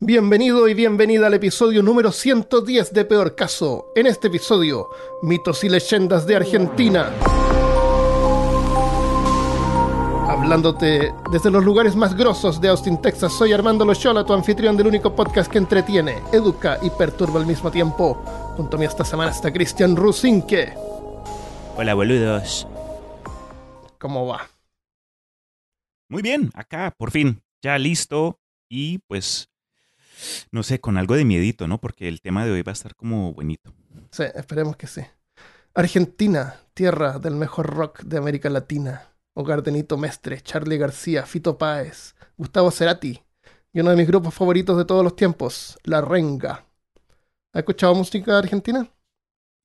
Bienvenido y bienvenida al episodio número 110 de Peor Caso. En este episodio, mitos y leyendas de Argentina. Hablándote desde los lugares más grosos de Austin, Texas, soy Armando Loyola, tu anfitrión del único podcast que entretiene, educa y perturba al mismo tiempo. Junto a mí esta semana está Cristian Rusinque. Hola, boludos. ¿Cómo va? Muy bien, acá, por fin, ya listo y pues, no sé, con algo de miedito, ¿no? Porque el tema de hoy va a estar como bonito. Sí, esperemos que sí. Argentina, tierra del mejor rock de América Latina. Hogar de Nito Mestre, Charlie García, Fito Páez, Gustavo Cerati y uno de mis grupos favoritos de todos los tiempos, La Renga. ¿Has escuchado música argentina?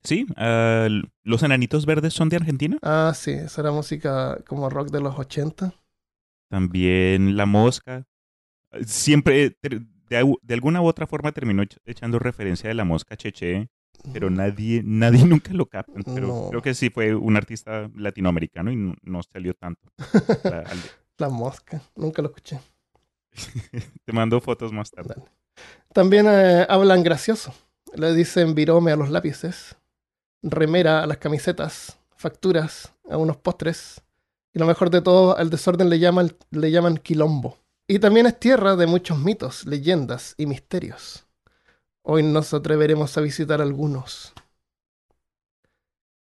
Sí, ah, ¿los enanitos verdes son de Argentina? Ah, sí, esa era música como rock de los 80. También La Mosca. Siempre, de, de alguna u otra forma, terminó ech- echando referencia de La Mosca Cheche, pero nadie, nadie nunca lo capta. Pero No. creo que sí fue un artista latinoamericano y no, no salió tanto. La- al- La mosca, nunca lo escuché. te mando fotos más tarde. Dale. También eh, hablan gracioso. Le dicen virome a los lápices, remera a las camisetas, facturas a unos postres. Y lo mejor de todo, al desorden le llaman, le llaman quilombo. Y también es tierra de muchos mitos, leyendas y misterios. Hoy nos atreveremos a visitar algunos.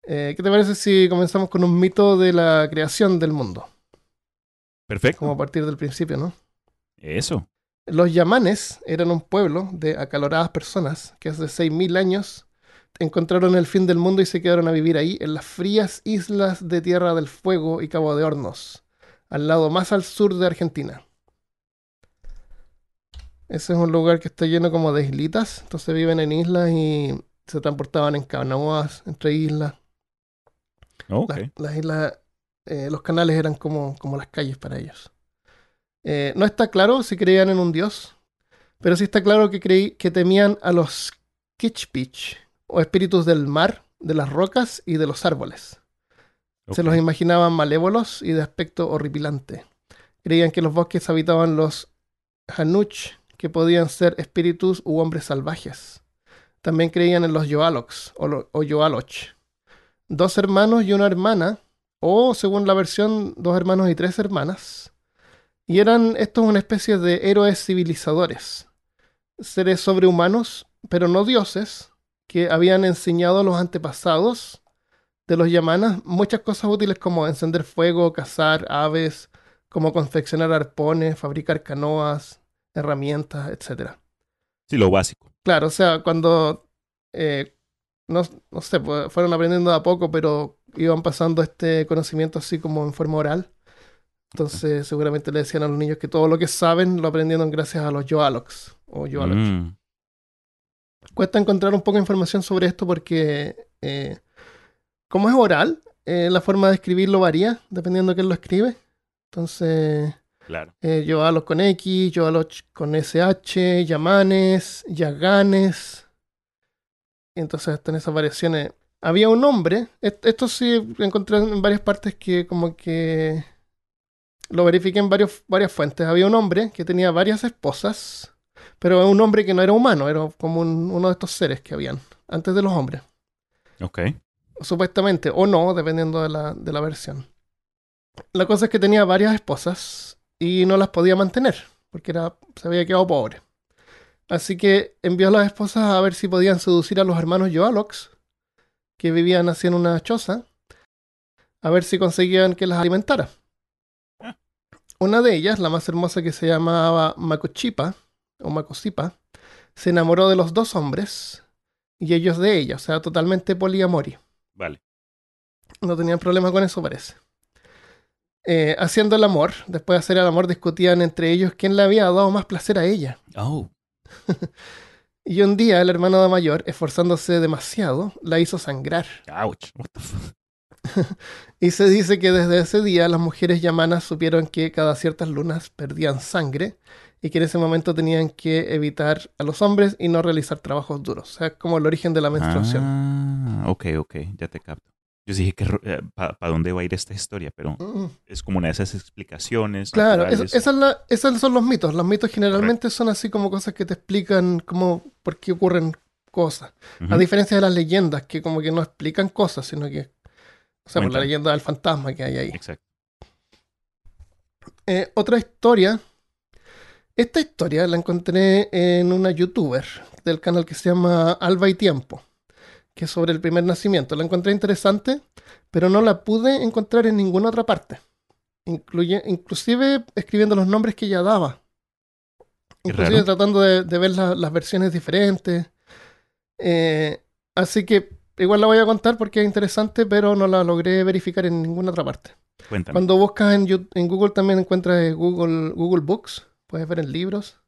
Eh, ¿Qué te parece si comenzamos con un mito de la creación del mundo? Perfecto. Como a partir del principio, ¿no? Eso. Los yamanes eran un pueblo de acaloradas personas que hace 6.000 años encontraron el fin del mundo y se quedaron a vivir ahí, en las frías islas de Tierra del Fuego y Cabo de Hornos, al lado más al sur de Argentina. Ese es un lugar que está lleno como de islitas, entonces viven en islas y se transportaban en canoas entre islas. Ok. Las, las islas, eh, los canales eran como, como las calles para ellos. Eh, no está claro si creían en un dios, pero sí está claro que, creí, que temían a los Kichpich, o espíritus del mar, de las rocas y de los árboles. Se los imaginaban malévolos y de aspecto horripilante. Creían que los bosques habitaban los Hanuch, que podían ser espíritus u hombres salvajes. También creían en los Yoaloks o, lo- Yoaloch. Dos hermanos y una hermana, o según la versión, dos hermanos y tres hermanas. Y eran estos una especie de héroes civilizadores, seres sobrehumanos, pero no dioses, que habían enseñado a los antepasados de los yamanas muchas cosas útiles como encender fuego, cazar aves, como confeccionar arpones, fabricar canoas, herramientas, etc. Sí, lo básico. Claro, o sea, cuando, eh, no, no sé, pues, fueron aprendiendo de a poco, pero iban pasando este conocimiento así como en forma oral. Entonces, seguramente le decían a los niños que todo lo que saben lo aprendieron gracias a los Yoaloks o Yoaloch. Mm, Cuesta encontrar un poco de información sobre esto porque, eh, como es oral, eh, la forma de escribirlo varía dependiendo de quién lo escribe. Entonces, claro. eh, Yoaloch con X, Yoaloch con SH, Yamanes, Yaganes. Entonces están esas variaciones. Había un hombre, est- esto sí encontré en varias partes que como que lo verifiqué en varios, varias fuentes. Había un hombre que tenía varias esposas, pero un hombre que no era humano, era como un- uno de estos seres que habían antes de los hombres. Ok. Supuestamente, o no, dependiendo de la, de la versión. La cosa es que tenía varias esposas y no las podía mantener, porque era, se había quedado pobre. Así que envió a las esposas a ver si podían seducir a los hermanos Yoalox, que vivían así en una choza, a ver si conseguían que las alimentara. Una de ellas, la más hermosa que se llamaba Macochipa, o Macosipa, se enamoró de los dos hombres y ellos de ella, o sea, totalmente poliamoria. Vale. No tenían problema con eso, parece. Eh, haciendo el amor, después de hacer el amor, discutían entre ellos quién le había dado más placer a ella. Oh. Y un día el hermano mayor, esforzándose demasiado, la hizo sangrar. Ouch. What the fuck? Y se dice que desde ese día las mujeres yamanas supieron que cada ciertas lunas perdían sangre y que en ese momento tenían que evitar a los hombres y no realizar trabajos duros. O sea, como el origen de la menstruación. Ah, ok, ok. Ya te capto. Yo dije, ¿para dónde va a ir esta historia? Pero Mm. es como una de esas explicaciones. Claro, es- naturales. esa es la- esos son los mitos. Los mitos generalmente son así como cosas que te explican cómo, por qué ocurren cosas. A diferencia de las leyendas, que como que no explican cosas, sino que... O sea, por la leyenda del fantasma que hay ahí. Exacto. Eh, otra historia. Esta historia la encontré en una youtuber del canal que se llama Alba y Tiempo, que es sobre el primer nacimiento. La encontré interesante, pero no la pude encontrar en ninguna otra parte. Incluye, inclusive escribiendo los nombres que ella daba. Inclusive tratando de, de ver la- las versiones diferentes. Eh, así que igual la voy a contar porque es interesante, pero no la logré verificar en ninguna otra parte. Cuéntame. Cuando buscas en, en Google también encuentras Google, Google Books, puedes ver en libros,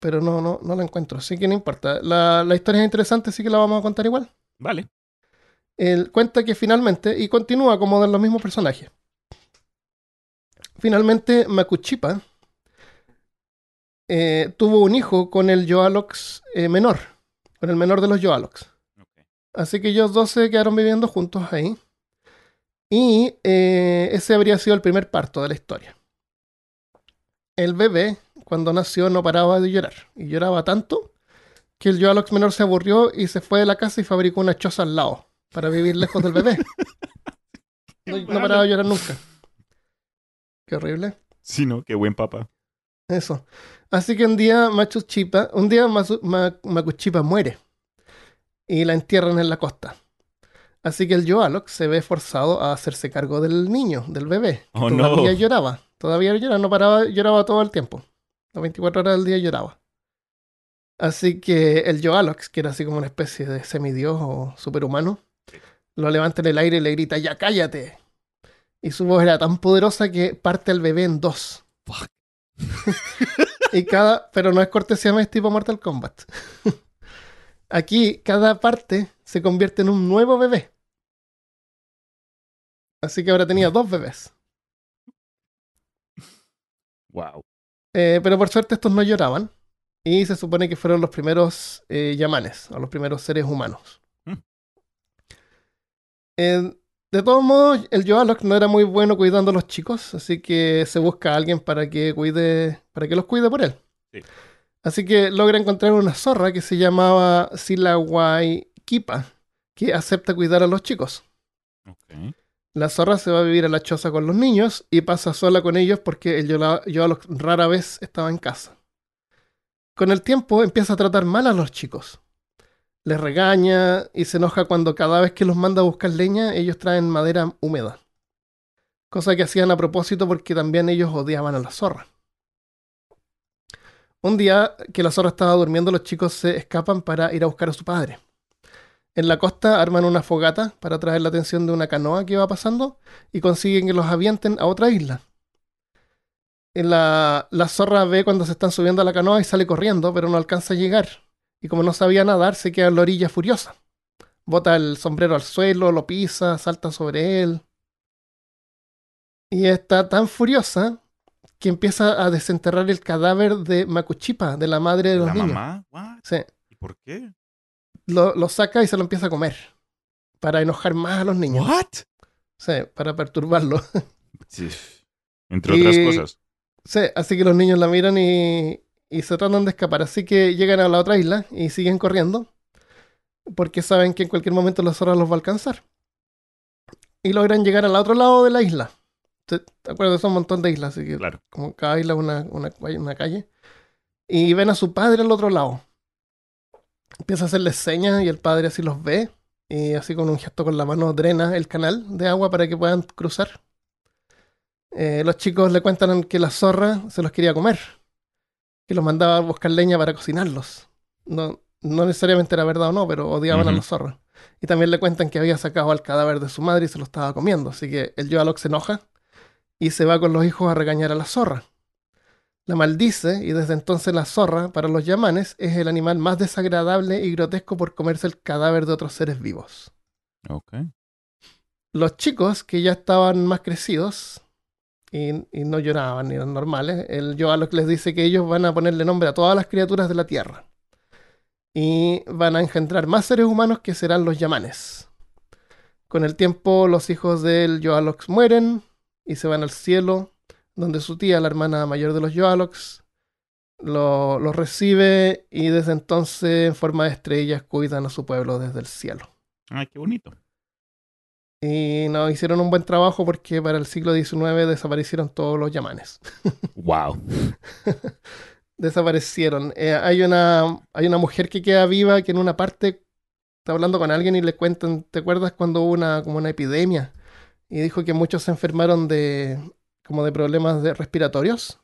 pero no, no, no la encuentro, así que no importa. La, la historia es interesante, así que la vamos a contar igual. Vale. Él cuenta que finalmente, y continúa como de los mismos personajes, finalmente Makuchipa eh, tuvo un hijo con el Yoalox eh, menor, con el menor de los Yoalox. Así que ellos dos se quedaron viviendo juntos ahí. Y eh, ese habría sido el primer parto de la historia. El bebé, cuando nació, no paraba de llorar. Y lloraba tanto que el Yoalox menor se aburrió y se fue de la casa y fabricó una choza al lado para vivir lejos del bebé. No, no paraba de llorar nunca. Qué horrible. Sí, ¿no? Qué buen papá. Eso. Así que un día Machuchipa, un día Masu- Ma- Makuchipa muere y la entierran en la costa. Así que el Yoalok se ve forzado a hacerse cargo del niño, del bebé. que Oh, no. todavía lloraba. Todavía lloraba, no paraba, lloraba todo el tiempo. Las 24 horas del día lloraba. Así que el Yoalox, que era así como una especie de semidios o superhumano, lo levanta en el aire y le grita, ¡Ya cállate! Y su voz era tan poderosa que parte al bebé en dos. Fuck. y cada, pero no es cortesía, es tipo Mortal Kombat. Aquí cada parte se convierte en un nuevo bebé. Así que ahora tenía dos bebés. Wow. Eh, pero por suerte estos no lloraban. Y se supone que fueron los primeros eh, yamanes, o los primeros seres humanos. Mm. Eh, de todos modos, el Yoalok no era muy bueno cuidando a los chicos, así que se busca a alguien para que cuide, para que los cuide por él. Sí. Así que logra encontrar una zorra que se llamaba Silawai Kipa, que acepta cuidar a los chicos. Ok. La zorra se va a vivir a la choza con los niños y pasa sola con ellos porque el Yola- rara vez estaba en casa. Con el tiempo empieza a tratar mal a los chicos. Les regaña y se enoja cuando cada vez que los manda a buscar leña ellos traen madera húmeda. Cosa que hacían a propósito porque también ellos odiaban a la zorra. Un día que la zorra estaba durmiendo los chicos se escapan para ir a buscar a su padre. En la costa arman una fogata para atraer la atención de una canoa que va pasando y consiguen que los avienten a otra isla. En la, la zorra ve cuando se están subiendo a la canoa y sale corriendo, pero no alcanza a llegar. Y como no sabía nadar, se queda en la orilla furiosa. Bota el sombrero al suelo, lo pisa, salta sobre él. Y está tan furiosa que empieza a desenterrar el cadáver de Makuchipa, de la madre de los ¿La niños. mamá? What? Sí ¿Y por qué? Lo, lo saca y se lo empieza a comer. Para enojar más a los niños. What? Sí, para perturbarlo. Sí. Entre otras cosas. Sí, así que los niños la miran y, y se tratan de escapar. Así que llegan a la otra isla y siguen corriendo. Porque saben que en cualquier momento la zorra los va a alcanzar. Y logran llegar al otro lado de la isla. ¿Te te acuerdas? Son un montón de islas, así que Claro. como cada isla una, una, una calle. Y ven a su padre al otro lado. Empieza a hacerles señas y el padre así los ve. Y así con un gesto con la mano drena el canal de agua para que puedan cruzar. Eh, los chicos le cuentan que la zorra se los quería comer. Que los mandaba a buscar leña para cocinarlos. No, no necesariamente era verdad o no, pero odiaban a los zorros. Y también le cuentan que había sacado al cadáver de su madre y se lo estaba comiendo. Así que el Yoalok se enoja y se va con los hijos a regañar a la zorra. La maldice y desde entonces la zorra, para los yamanes, es el animal más desagradable y grotesco por comerse el cadáver de otros seres vivos. Ok. Los chicos, que ya estaban más crecidos y, y no lloraban ni eran normales, el Yoalok les dice que ellos van a ponerle nombre a todas las criaturas de la tierra. Y van a engendrar más seres humanos que serán los yamanes. Con el tiempo, los hijos del Yoalox mueren y se van al cielo, donde su tía, la hermana mayor de los Yoalox, lo, lo recibe y desde entonces, en forma de estrellas, cuidan a su pueblo desde el cielo. Ay, qué bonito. Y no, hicieron un buen trabajo porque para el siglo XIX desaparecieron todos los yamanes. Wow. desaparecieron. Eh, hay, una, hay una mujer que queda viva que en una parte está hablando con alguien y le cuentan, ¿te acuerdas cuando hubo una, como una epidemia? Y dijo que muchos se enfermaron de, como de problemas de respiratorios.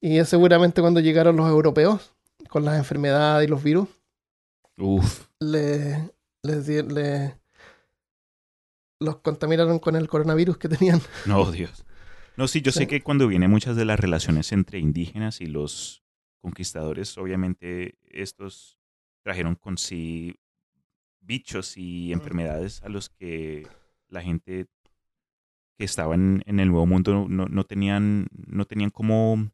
Y es seguramente cuando llegaron los europeos con las enfermedades y los virus. Uf. Le, les le- los contaminaron con el coronavirus que tenían. No, Dios. No, sí, yo sé que cuando vienen muchas de las relaciones entre indígenas y los conquistadores, obviamente estos trajeron con sí bichos y enfermedades a los que la gente que estaba en, el Nuevo Mundo no, no tenían, no tenían cómo,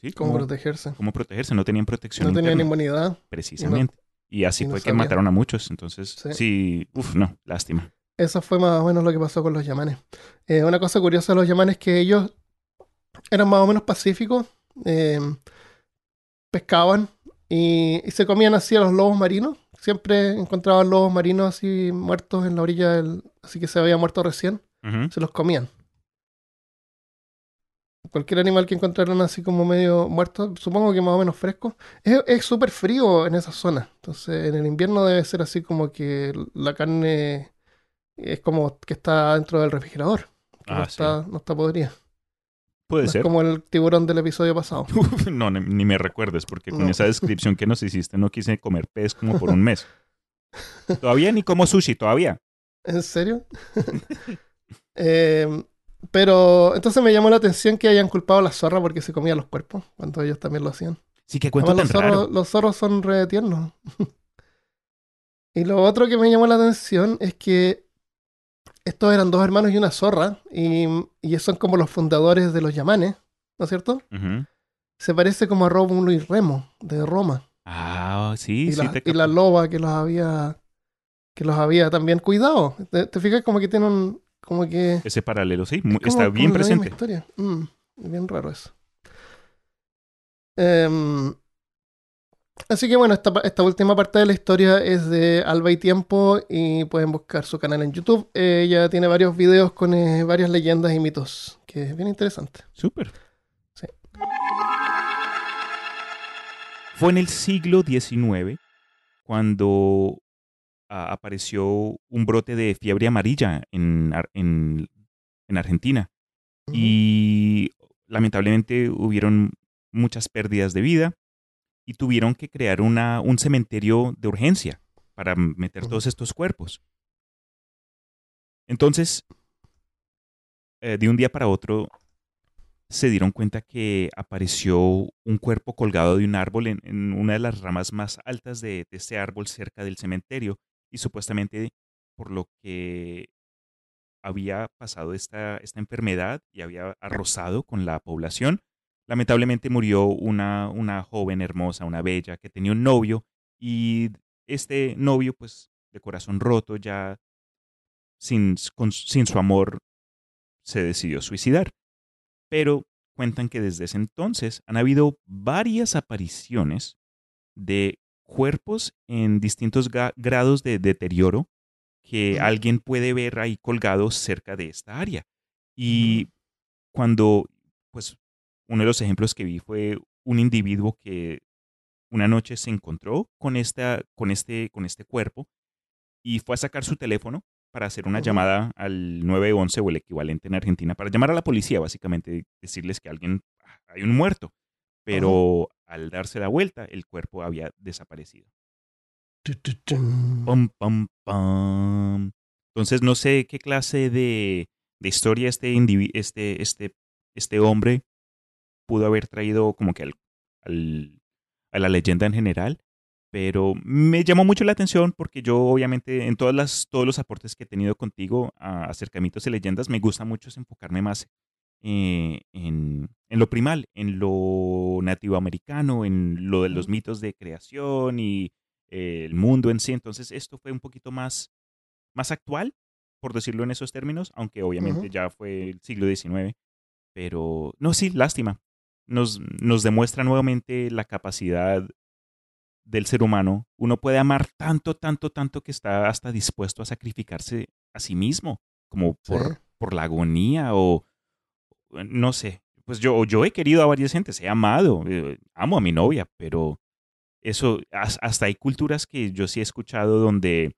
sí, Cómo cómo, protegerse. cómo protegerse, no tenían protección No tenían interna, inmunidad. precisamente. Y así y no fue que mataron a muchos. Entonces, Sí. sí, uff, no, lástima. Eso fue más o menos lo que pasó con los yamanes. Eh, una cosa curiosa de los yamanes es que ellos eran más o menos pacíficos, eh, pescaban y, y se comían así a los lobos marinos. Siempre encontraban lobos marinos así muertos en la orilla, del, así que se había muerto recién, Se los comían. Cualquier animal que encontraran así como medio muerto, supongo que más o menos fresco. Es es súper frío en esa zona. Entonces en el invierno debe ser así como que la carne es como que está dentro del refrigerador. que no, Ah, sí. está, no está podrida. Puede No es ser. como el tiburón del episodio pasado. Uf, no, ni, ni me recuerdes, porque con No. esa descripción que nos hiciste no quise comer pez como por un mes. Todavía ni como sushi, todavía. ¿En serio? Eh, pero entonces me llamó la atención que hayan culpado a la zorra porque se comía los cuerpos, cuando ellos también lo hacían. Sí, que cuento Además, tan los, zorros, los zorros son re tiernos. y lo otro que me llamó la atención es que estos eran dos hermanos y una zorra, y, y son como los fundadores de los yamanes, ¿no es cierto? Se parece como a Rómulo y Remo, de Roma. Ah, sí, y, sí. la, te y la loba que los había que los había también cuidado. ¿Te, te fijas como que tienen como que Ese paralelo, sí, está como bien la presente. historia. Mm, bien raro eso. Em, así que bueno, esta, esta última parte de la historia es de Alba y Tiempo y pueden buscar su canal en YouTube. Ella tiene varios videos con eh, varias leyendas y mitos, que es bien interesante. Súper. Sí. Fue en el siglo XIX cuando apareció un brote de fiebre amarilla en, en, en Argentina. Y lamentablemente hubieron muchas pérdidas de vida y tuvieron que crear una, un cementerio de urgencia para meter todos estos cuerpos. Entonces, eh, de un día para otro, se dieron cuenta que apareció un cuerpo colgado de un árbol en, en una de las ramas más altas de, de este árbol cerca del cementerio y supuestamente por lo que había pasado esta, esta enfermedad y había arrasado con la población. Lamentablemente murió una, una joven hermosa, una bella, que tenía un novio y este novio, pues de corazón roto, ya sin, sin su amor, se decidió suicidar. Pero cuentan que desde ese entonces han habido varias apariciones de cuerpos en distintos grados de deterioro que alguien puede ver ahí colgados cerca de esta área. Y cuando, pues, uno de los ejemplos que vi fue un individuo que una noche se encontró con, esta, con, este, con este cuerpo y fue a sacar su teléfono para hacer una llamada al 911 o el equivalente en Argentina, para llamar a la policía, básicamente, decirles que alguien, ah, hay un muerto. Pero al darse la vuelta, el cuerpo había desaparecido. Entonces no sé qué clase de, de historia este, este, este, este hombre pudo haber traído como que al, al- a la leyenda en general, pero me llamó mucho la atención porque yo obviamente en todas las, todos los aportes que he tenido contigo a acercamientos y leyendas me gusta mucho enfocarme más eh, en, en lo primal, en lo nativo americano, en lo de los mitos de creación y eh, el mundo en sí. Entonces esto fue un poquito más más actual, por decirlo en esos términos, aunque obviamente ya fue el siglo XIX. Pero, no, sí, lástima. Nos, nos demuestra nuevamente la capacidad del ser humano. Uno puede amar tanto, tanto, tanto que está hasta dispuesto a sacrificarse a sí mismo, como por, Sí. por la agonía o no sé. Pues yo, yo he querido a varias gentes, he amado, eh, amo a mi novia, pero eso, has- hasta hay culturas que yo sí he escuchado donde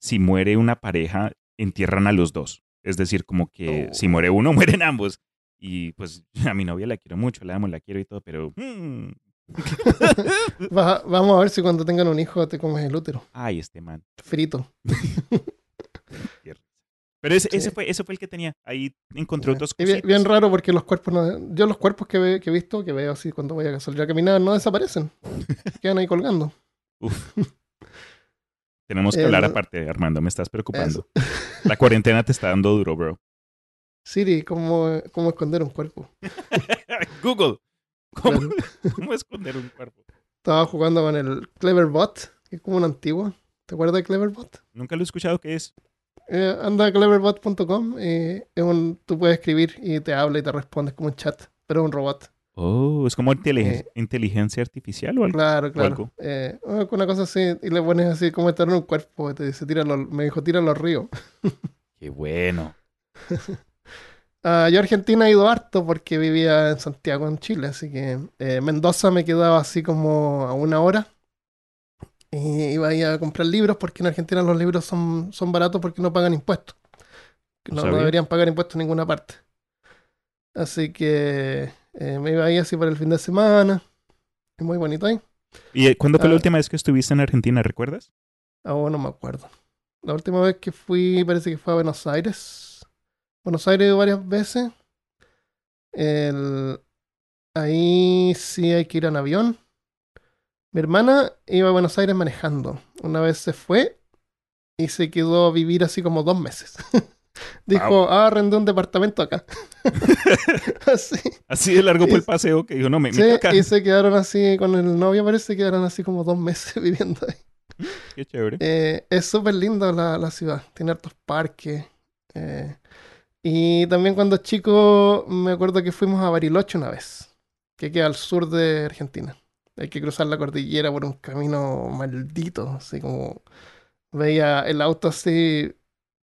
si muere una pareja, entierran a los dos. Es decir, como que Oh. si muere uno, mueren ambos. Y pues a mi novia la quiero mucho, la amo, la quiero y todo, pero... mm, Va- vamos a ver si cuando tengan un hijo te comes el útero. ay, este man. Frito. Pero ese, Sí. ese, fue, ese fue el que tenía. Ahí encontré otros bien, bien raro porque los cuerpos no- yo los cuerpos que, ve- que he visto, que veo así cuando voy a salir a caminar, no desaparecen. Quedan ahí colgando. Uf. Tenemos que El- hablar aparte, Armando, me estás preocupando. La cuarentena te está dando duro, bro. Siri, ¿cómo, cómo esconder un cuerpo? Google, ¿cómo, Claro. cómo esconder un cuerpo? Estaba jugando con el Cleverbot, que es como un antiguo. ¿Te acuerdas de Cleverbot? Nunca lo he escuchado, ¿qué es? Eh, anda a cleverbot.com y es un, tú puedes escribir y te habla y te responde es como un chat, pero es un robot. Oh, es como inteligen- Eh, inteligencia artificial o algo. Claro, claro. algo. Eh, una cosa así, y le pones así como estar en un cuerpo, te dice, tíralo, me dijo, tíralo al río. Qué bueno. Ah, yo a Argentina he ido harto porque vivía en Santiago, en Chile, así que eh, Mendoza me quedaba así como a una hora. Y iba ahí a comprar libros porque en Argentina los libros son, son baratos porque no pagan impuestos. No No, no sabía. deberían pagar impuestos en ninguna parte. Así que eh, me iba ahí así para el fin de semana. Es muy bonito ahí. ¿Y eh, cuándo fue la Ah. última vez que estuviste en Argentina, recuerdas? Ah, oh, no me acuerdo. La última vez que fui parece que fue a Buenos Aires. Buenos Aires varias veces. El- Ahí sí hay que ir en avión. Mi hermana iba a Buenos Aires manejando. Una vez se fue y se quedó a vivir así como dos meses. Dijo, ah, arrendé un departamento acá. así. Así de largo fue el paseo que dijo, no, me, me Sí, quedo acá. y se quedaron así con el novio, parece, quedaron así como dos meses viviendo ahí. Qué chévere. Eh, es súper linda la, la ciudad, tiene hartos parques. eh, y también cuando chico me acuerdo que fuimos a Bariloche una vez, que queda al sur de Argentina. Hay que cruzar la cordillera por un camino maldito, así como veía el auto así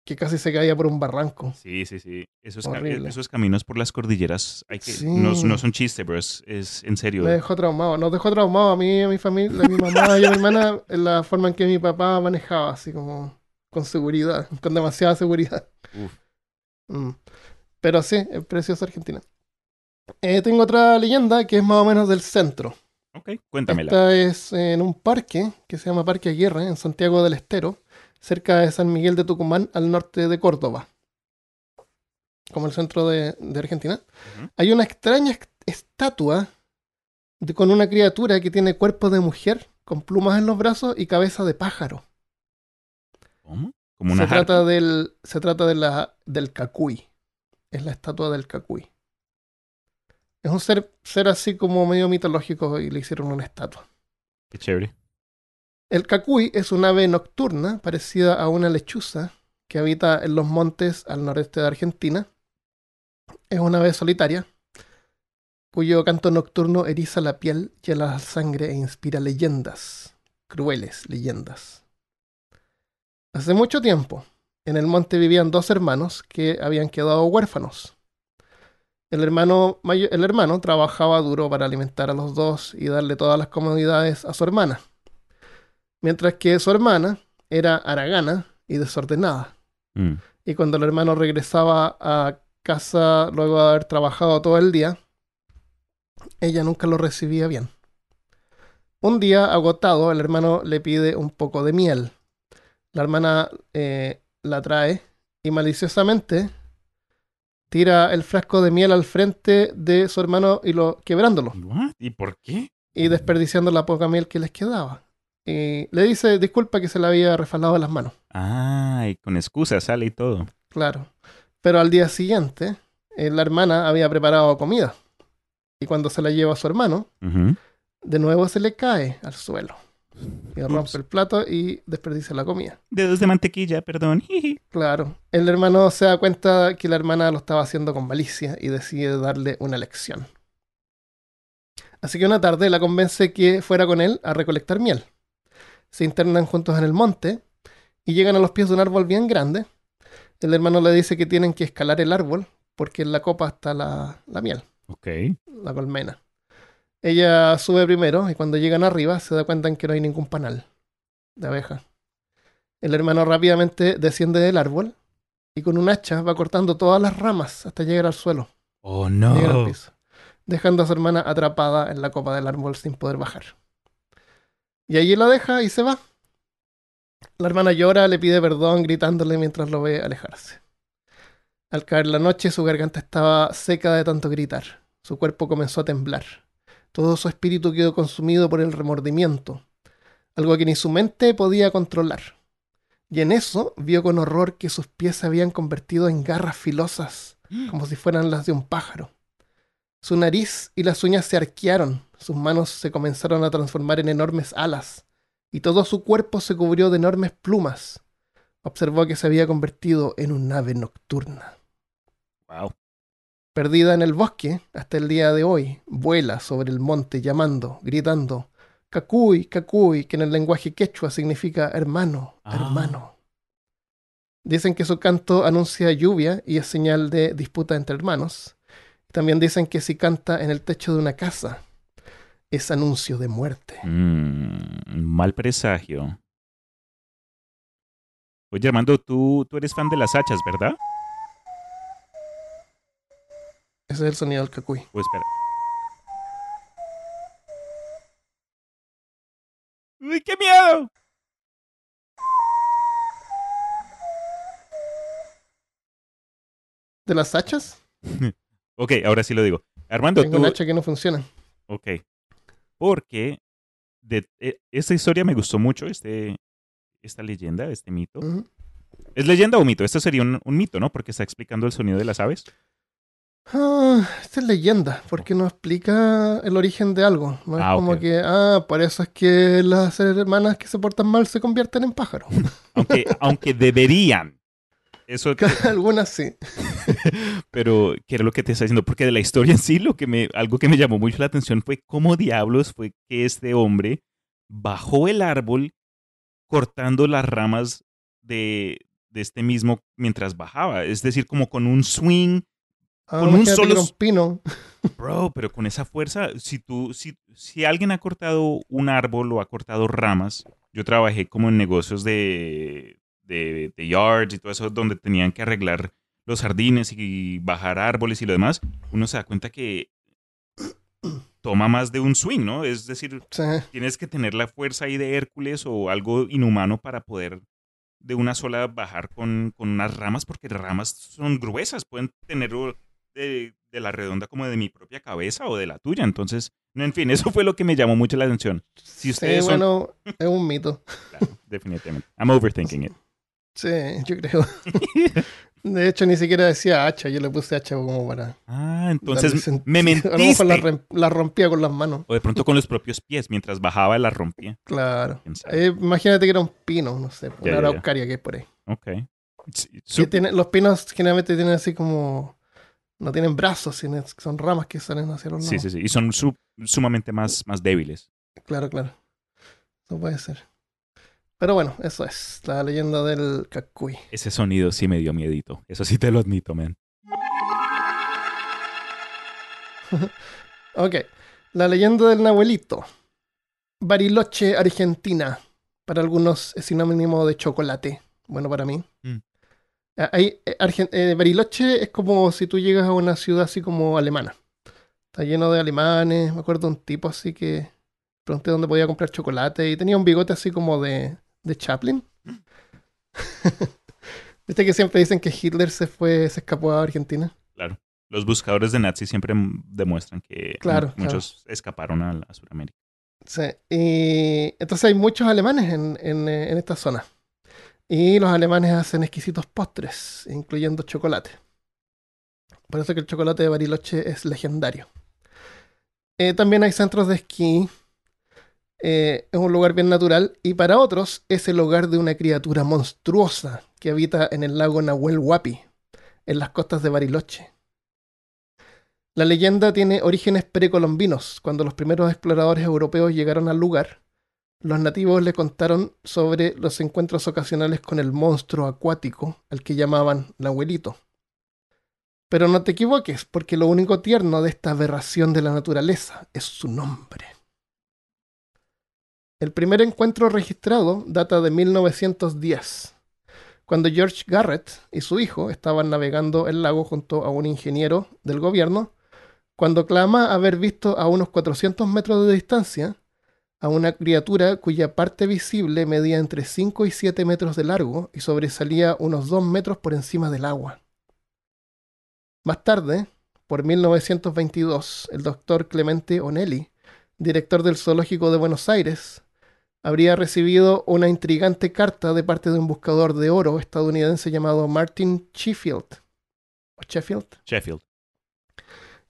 que casi se caía por un barranco. Sí, sí, sí. Esos, Horrible. esos caminos por las cordilleras hay que, Sí. no, no son chistes, pero es, es en serio. Me dejó traumado, nos dejó traumado a mí, a mi familia, a mi mamá y a mi hermana, en la forma en que mi papá manejaba, así como con seguridad, con demasiada seguridad. Uf. Mm. Pero sí, es preciosa Argentina. Eh, tengo otra leyenda que es más o menos del centro. Ok, cuéntamela. Esta es en un parque que se llama Parque Aguirre, en Santiago del Estero, cerca de San Miguel de Tucumán, al norte de Córdoba, como el centro de, de Argentina. Hay una extraña est- estatua de- con una criatura que tiene cuerpo de mujer, con plumas en los brazos y cabeza de pájaro. ¿Cómo? Como una se trata del se trata de la del cacuy es la estatua del cacuy es un ser ser así como medio mitológico y le hicieron una estatua Qué chévere. el cacuy es un ave nocturna parecida a una lechuza que habita en los montes al noreste de Argentina es una ave solitaria cuyo canto nocturno eriza la piel hiela la sangre e inspira leyendas crueles leyendas Hace mucho tiempo, en el monte vivían dos hermanos que habían quedado huérfanos. El hermano, el hermano trabajaba duro para alimentar a los dos y darle todas las comodidades a su hermana, mientras que su hermana era haragana y desordenada. Mm. Y cuando el hermano regresaba a casa luego de haber trabajado todo el día, ella nunca lo recibía bien. Un día, agotado, el hermano le pide un poco de miel. La hermana eh, la trae y maliciosamente tira el frasco de miel al frente de su hermano y lo quebrándolo What? ¿Y por qué? y desperdiciando la poca miel que les quedaba. Y le dice disculpa que se le había refalado las manos. Ay, con excusa sale y todo. Claro. Pero al día siguiente, eh, la hermana había preparado comida. Y cuando se la lleva a su hermano, de nuevo se le cae al suelo. Y rompe el plato y desperdicia la comida. Dedos de mantequilla, perdón. Claro. El hermano se da cuenta que la hermana lo estaba haciendo con malicia y decide darle una lección. Así que una tarde la convence que fuera con él a recolectar miel. Se internan juntos en el monte y llegan a los pies de un árbol bien grande. El hermano le dice que tienen que escalar el árbol porque en la copa está la, la miel, Ok. la colmena. Ella sube primero y cuando llegan arriba se da cuenta en que no hay ningún panal de abeja. El hermano rápidamente desciende del árbol y con un hacha va cortando todas las ramas hasta llegar al suelo, Oh, al no. piso, dejando a su hermana atrapada en la copa del árbol sin poder bajar. Y allí la deja y se va. La hermana llora, le pide perdón, gritándole mientras lo ve alejarse. Al caer la noche, su garganta estaba seca de tanto gritar. Su cuerpo comenzó a temblar. Todo su espíritu quedó consumido por el remordimiento, algo que ni su mente podía controlar. Y en eso vio con horror que sus pies se habían convertido en garras filosas, como si fueran las de un pájaro. Su nariz y las uñas se arquearon, sus manos se comenzaron a transformar en enormes alas, y todo su cuerpo se cubrió de enormes plumas. Observó que se había convertido en un ave nocturna. Wow. Perdida en el bosque, hasta el día de hoy, vuela sobre el monte llamando, gritando, Cacuy, Cacuy, que en el lenguaje quechua significa hermano, Ah. hermano. Dicen que su canto anuncia lluvia y es señal de disputa entre hermanos. También dicen que si canta en el techo de una casa, es anuncio de muerte. Mm, mal presagio. Oye, Armando, tú, tú eres fan de las hachas, ¿verdad? Ese es el sonido del cacuy. O espera. ¡Uy, qué miedo! ¿De las hachas? Ok, ahora sí lo digo. Armando, Tengo tú... un hacha que no funciona. Ok. Porque de, e- esta historia me gustó mucho, este, esta leyenda, este mito. ¿Es leyenda o mito? Esto sería un, un mito, ¿no? Porque está explicando el sonido de las aves. Ah, esta es leyenda, porque no explica el origen de algo. No es Ah, como que, ah, por eso es que las hermanas que se portan mal se convierten en pájaros. Aunque, aunque deberían. Eso, Algunas sí. pero ¿qué era lo que te está diciendo? Porque de la historia en sí, lo que me, algo que me llamó mucho la atención fue cómo diablos fue que este hombre bajó el árbol cortando las ramas de, de este mismo mientras bajaba. Es decir, como con un swing Ah, Con un solo un pino. Bro, pero con esa fuerza, si tú, si, si alguien ha cortado un árbol o ha cortado ramas, yo trabajé como en negocios de, de, de yards y todo eso, donde tenían que arreglar los jardines y bajar árboles y lo demás, uno se da cuenta que toma más de un swing, ¿no? Es decir, Sí. tienes que tener la fuerza ahí de Hércules o algo inhumano para poder de una sola bajar con, con unas ramas, porque las ramas son gruesas, pueden tener de, de la redonda como de mi propia cabeza o de la tuya. Entonces, en fin, eso fue lo que me llamó mucho la atención. Si Sí, ustedes son... bueno, es un mito. Claro, definitivamente. I'm overthinking it. Sí, yo creo. De hecho, ni siquiera decía hacha, yo le puse hacha como para. Ah, entonces me A lo mejor la, mentiste. rompía con las manos. O de pronto con los propios pies, mientras bajaba la rompía. Claro. Eh, imagínate que era un pino, no sé, Ya, una ya, ya. araucaria que hay por ahí. Ok. Sí, Que sup- tiene- los pinos generalmente tienen así como. No tienen brazos, sino son ramas que salen hacia los sí, lados. sí, sí. Y son su- sumamente más, más débiles. Claro, claro. Eso puede ser. Pero bueno, eso es la leyenda del Cacuy. Ese sonido sí me dio miedito. Eso sí te lo admito, man. Ok. La leyenda del Nahuelito. Bariloche, Argentina. Para algunos es sinónimo de chocolate. Bueno, para mí. Ahí, eh, Argen- eh, Bariloche es como si tú llegas a una ciudad así como alemana. Está lleno de alemanes. Me acuerdo de un tipo así que pregunté dónde podía comprar chocolate y tenía un bigote así como de, de Chaplin. Viste que siempre dicen que Hitler se fue, se escapó a Argentina. Claro. Los buscadores de nazis siempre demuestran que Claro, muchos escaparon a, la Sudamérica. Sí, y entonces hay muchos alemanes en, en, eh, en esta zona. Y los alemanes hacen exquisitos postres, incluyendo chocolate. Por eso que el chocolate de Bariloche es legendario. Eh, también hay centros de esquí. eh, es un lugar bien natural y para otros es el hogar de una criatura monstruosa que habita en el lago Nahuel Huapi, en las costas de Bariloche. La leyenda tiene orígenes precolombinos. Cuando los primeros exploradores europeos llegaron al lugar, los nativos le contaron sobre los encuentros ocasionales con el monstruo acuático al que llamaban Nahuelito. Pero no te equivoques, porque lo único tierno de esta aberración de la naturaleza es su nombre. El primer encuentro registrado data de 1910, cuando George Garrett y su hijo estaban navegando el lago junto a un ingeniero del gobierno, cuando clama haber visto a unos 400 metros de distancia a una criatura cuya parte visible medía entre 5 y 7 metros de largo y sobresalía unos 2 metros por encima del agua. Más tarde, por 1922, el doctor Clemente Onelli, director del Zoológico de Buenos Aires, habría recibido una intrigante carta de parte de un buscador de oro estadounidense llamado Martin Sheffield. ¿O Sheffield? Sheffield.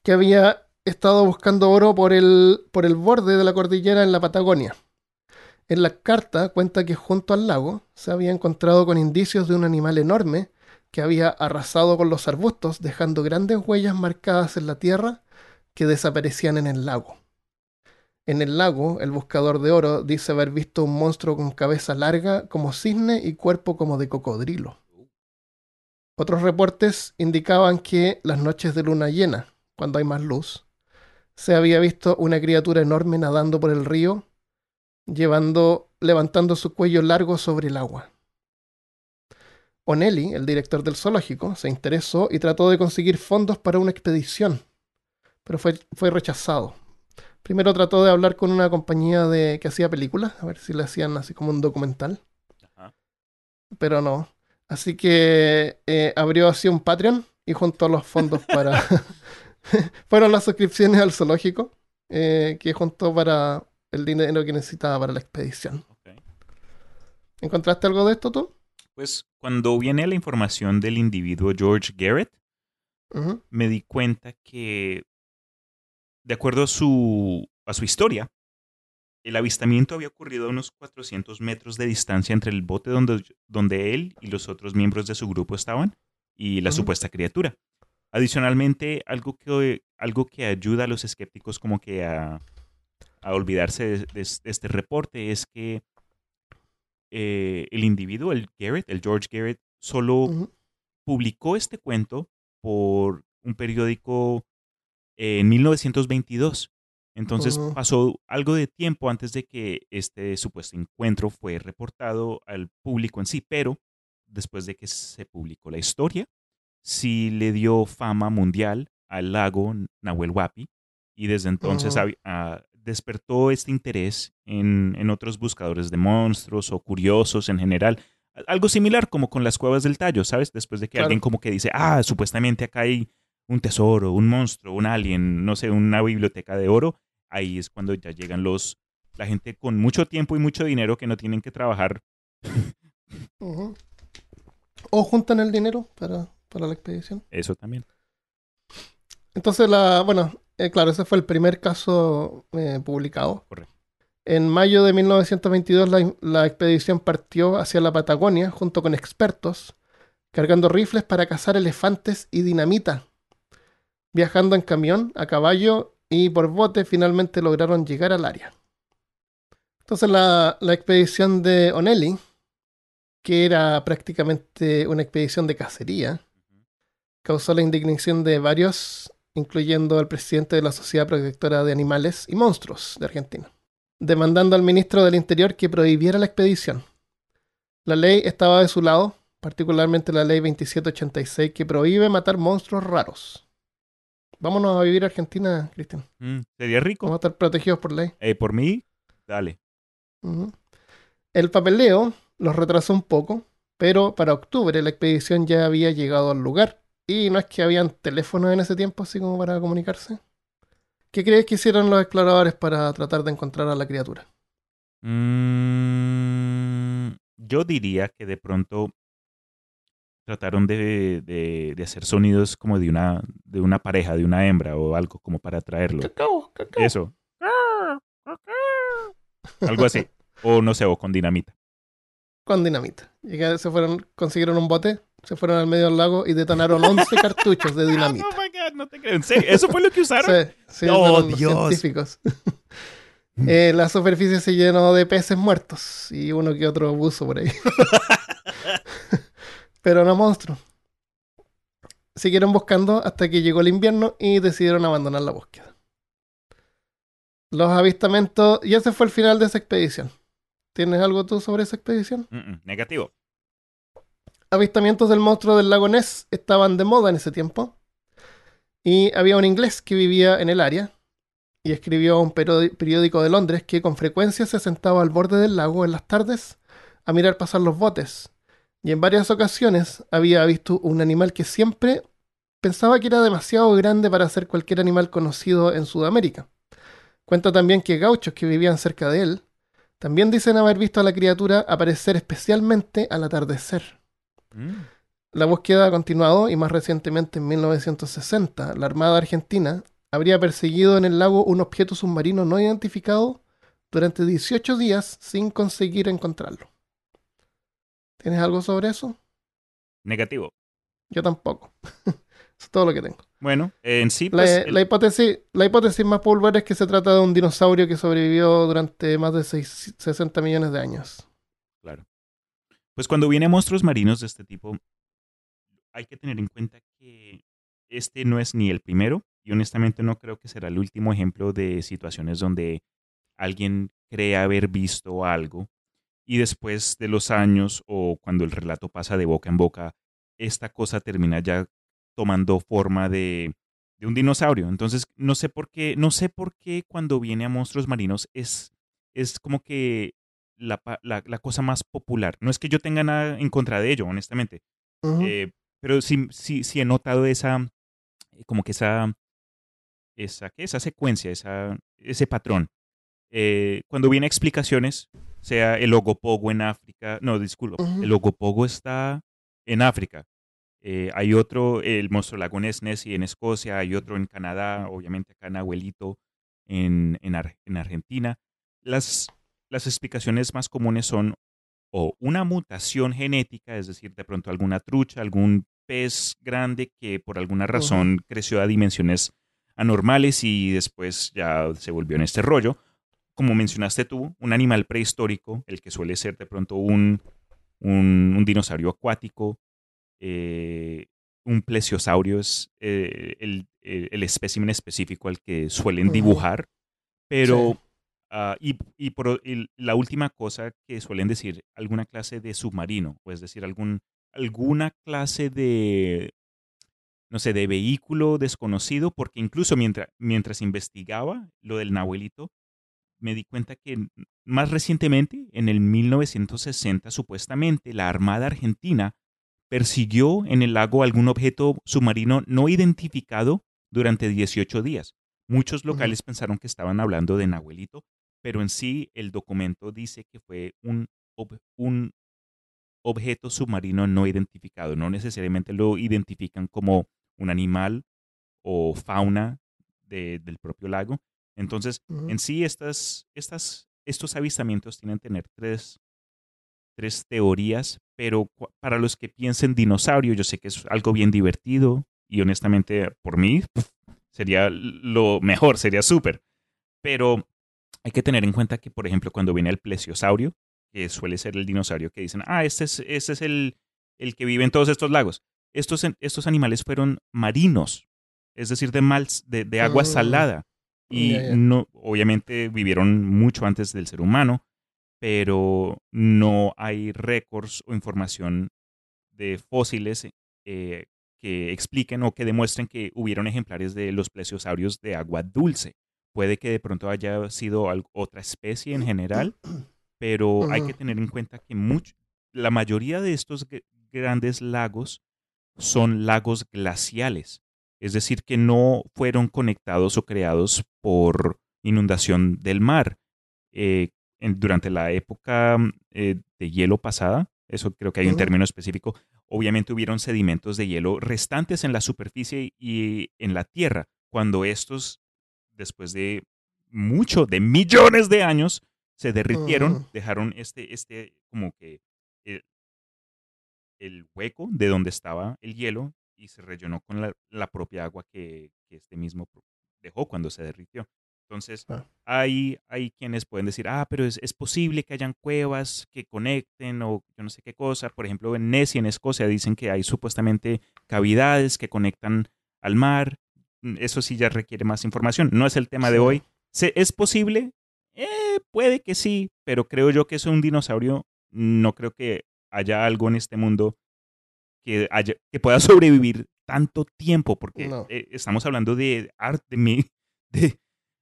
Que había estado buscando oro por el, por el borde de la cordillera en la Patagonia. En la carta cuenta que junto al lago se había encontrado con indicios de un animal enorme que había arrasado con los arbustos, dejando grandes huellas marcadas en la tierra que desaparecían en el lago. En el lago, el buscador de oro dice haber visto un monstruo con cabeza larga como cisne y cuerpo como de cocodrilo. Otros reportes indicaban que las noches de luna llena, cuando hay más luz, se había visto una criatura enorme nadando por el río, llevando, levantando su cuello largo sobre el agua. Onelli, el director del zoológico, se interesó y trató de conseguir fondos para una expedición, pero fue, fue rechazado. Primero trató de hablar con una compañía de, que hacía películas, a ver si le hacían así como un documental, Ajá. pero no. Así que eh, abrió así un Patreon y juntó los fondos para... Fueron las suscripciones al zoológico eh, que juntó para el dinero que necesitaba para la expedición. ¿Encontraste algo de esto tú? Pues cuando viene la información del individuo George Garrett, me di cuenta que, de acuerdo a su, a su historia, el avistamiento había ocurrido a unos 400 metros de distancia entre el bote donde, donde él y los otros miembros de su grupo estaban y la supuesta criatura. Adicionalmente, algo que, algo que ayuda a los escépticos como que a, a olvidarse de, de- de este reporte es que eh, el individuo, el Garrett, el George Garrett, solo publicó este cuento por un periódico eh, en 1922. Entonces Ujú. pasó algo de tiempo antes de que este supuesto encuentro fue reportado al público en sí, pero después de que se publicó la historia, sí le dio fama mundial al lago Nahuel Huapi y desde entonces ah, despertó este interés en, en otros buscadores de monstruos o curiosos en general. Algo similar como con las cuevas del tallo, ¿sabes? Después de que Claro. alguien como que dice, ah, supuestamente acá hay un tesoro, un monstruo, un alien, no sé, una biblioteca de oro, ahí es cuando ya llegan los, la gente con mucho tiempo y mucho dinero que no tienen que trabajar. O juntan el dinero para, para la expedición. Eso también. Entonces, la, bueno, eh, claro, ese fue el primer caso eh, publicado. Correcto. En mayo de 1922 la, la expedición partió hacia la Patagonia junto con expertos, cargando rifles para cazar elefantes y dinamita. Viajando en camión, a caballo y por bote, finalmente lograron llegar al área. Entonces la, la expedición de Onelli, que era prácticamente una expedición de cacería, causó la indignación de varios, incluyendo al presidente de la Sociedad Protectora de Animales y Monstruos de Argentina, demandando al ministro del Interior que prohibiera la expedición. La ley estaba de su lado, particularmente la ley 2786 que prohíbe matar monstruos raros. Vámonos a vivir a Argentina, Cristian. Mm, Sería rico. Vamos a estar protegidos por ley. Eh, por mí, dale. El papeleo los retrasó un poco, pero para octubre la expedición ya había llegado al lugar. Y no es que habían teléfonos en ese tiempo, así como para comunicarse. ¿Qué crees que hicieron los exploradores para tratar de encontrar a la criatura? Mm, yo diría que de pronto trataron de, de- de hacer sonidos como de una, de una pareja, de una hembra o algo como para atraerlo. Cacao, cacao. Eso. algo así. O no sé, o con dinamita. Con dinamita. Y que se fueron, consiguieron un bote, se fueron al medio del lago y detonaron 11 cartuchos de dinamita. Oh my God, no te creo. ¿Eso fue lo que usaron? Sí, sí, Oh, los Dios. científicos. Eh, la superficie se llenó de peces muertos y uno que otro buzo por ahí. Pero no monstruos. Siguieron buscando hasta que llegó el invierno y decidieron abandonar la búsqueda. Los avistamientos, y ese fue el final de esa expedición. ¿Tienes algo tú sobre esa expedición? Mm, mm, negativo. Avistamientos del monstruo del lago Ness estaban de moda en ese tiempo. Y había un inglés que vivía en el área y escribió un periódico de Londres que con frecuencia se sentaba al borde del lago en las tardes a mirar pasar los botes. Y en varias ocasiones había visto un animal que siempre pensaba que era demasiado grande para ser cualquier animal conocido en Sudamérica. Cuenta también que gauchos que vivían cerca de él también dicen haber visto a la criatura aparecer especialmente al atardecer. Mm. La búsqueda ha continuado y más recientemente en 1960 la Armada Argentina habría perseguido en el lago un objeto submarino no identificado durante 18 días sin conseguir encontrarlo. ¿Tienes algo sobre eso? Negativo. Yo tampoco. eso es todo lo que tengo. Bueno, en sí, La, pues, el- la hipótesis, la hipótesis más popular es que se trata de un dinosaurio que sobrevivió durante más de seis- 60 millones de años. Pues cuando vienen monstruos marinos de este tipo, hay que tener en cuenta que este no es ni el primero y honestamente no creo que será el último ejemplo de situaciones donde alguien cree haber visto algo y después de los años o cuando el relato pasa de boca en boca, esta cosa termina ya tomando forma de, de un dinosaurio. Entonces, no sé por qué, no sé por qué cuando viene a monstruos marinos es, es como que la, la- la cosa más popular. No es que yo tenga nada en contra de ello, honestamente. Eh, pero sí, sí, sí he notado esa, eh, como que esa, esa, ¿qué? esa secuencia, esa, ese patrón. Eh, cuando viene explicaciones, sea el ogopogo en África, no, disculpo, Ujú. el ogopogo está en África. Eh, hay otro, el monstruo lago Ness Nessie en Escocia, hay otro en Canadá, obviamente acá en Abuelito, en, en, Ar- en Argentina. Las, las explicaciones más comunes son o una mutación genética, es decir, de pronto alguna trucha, algún pez grande que por alguna razón creció a dimensiones anormales y después ya se volvió en este rollo. Como mencionaste tú, un animal prehistórico, el que suele ser de pronto un, un, un dinosaurio acuático, eh, un plesiosaurio es eh, el, el- el espécimen específico al que suelen dibujar, pero Sí. Ah, y, y por el- la última cosa que suelen decir, alguna clase de submarino, o es decir, algún, alguna clase de, no sé, de vehículo desconocido, porque incluso mientras, mientras investigaba lo del Nahuelito, me di cuenta que más recientemente, en el 1960, supuestamente, la Armada Argentina persiguió en el lago algún objeto submarino no identificado durante 18 días. Muchos locales pensaron que estaban hablando de Nahuelito, pero en sí el documento dice que fue un, ob- un objeto submarino no identificado. No necesariamente lo identifican como un animal o fauna de- del propio lago. Entonces, en sí, estas, estas, estos avistamientos tienen que tener tres, tres teorías, pero para los que piensen dinosaurio, yo sé que es algo bien divertido y honestamente, por mí, sería lo mejor, sería súper. Pero hay que tener en cuenta que, por ejemplo, cuando viene el plesiosaurio, que suele ser el dinosaurio que dicen, ah, este es, este es el, el que vive en todos estos lagos. Estos, estos animales fueron marinos, es decir, de, mal, de, de agua Mm. salada. Y no, obviamente vivieron mucho antes del ser humano, pero no hay récords o información de fósiles eh, que expliquen o que demuestren que hubieron ejemplares de los plesiosaurios de agua dulce. Puede que de pronto haya sido otra especie en general, pero hay que tener en cuenta que la mayoría de estos gr- grandes lagos son lagos glaciales, es decir, que no fueron conectados o creados por inundación del mar. Eh, en- durante la época eh, de hielo pasada, eso creo que hay un término específico, obviamente hubieron sedimentos de hielo restantes en la superficie y en la tierra, cuando estos, después de mucho, de millones de años, se derritieron, dejaron este, este, como que el, el hueco de donde estaba el hielo y se rellenó con la, la propia agua que, que este mismo dejó cuando se derritió. Entonces, Claro. hay, hay quienes pueden decir, ah, pero es, es posible que hayan cuevas que conecten o yo no sé qué cosa. Por ejemplo, en Nessie, en Escocia, dicen que hay supuestamente cavidades que conectan al mar. Mm, Eso sí ya requiere más información. No es el tema de hoy. ¿Se- ¿Es posible? Eh, puede que sí, pero creo yo que es un dinosaurio. No creo que haya algo en este mundo que, haya- que pueda sobrevivir tanto tiempo, porque No. eh, estamos hablando de arte, de, de,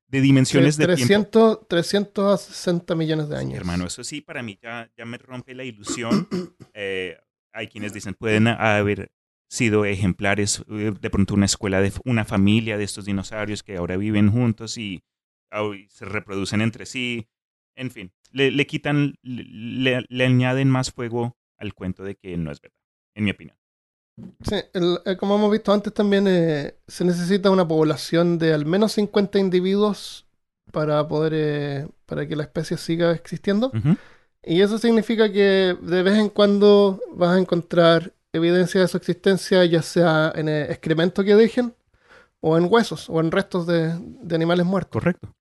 de dimensiones de tiempo. 300, 360 millones de Sí, años. hermano, eso sí, para mí ya, ya me rompe la ilusión. Eh, hay quienes dicen, pueden haber sido ejemplares, eh, de pronto una escuela de una familia de estos dinosaurios que ahora viven juntos y, y se reproducen entre sí. En fin, le, le quitan, le, le añaden más fuego al cuento de que no es verdad, en mi opinión. Sí, el- eh, como hemos visto antes también eh, se necesita una población de al menos 50 individuos para poder eh, para que la especie siga existiendo. Ujú. Y eso significa que de vez en cuando vas a encontrar evidencia de su existencia, ya sea en el excremento que dejen, o en huesos, o en restos de, de animales muertos. Correcto.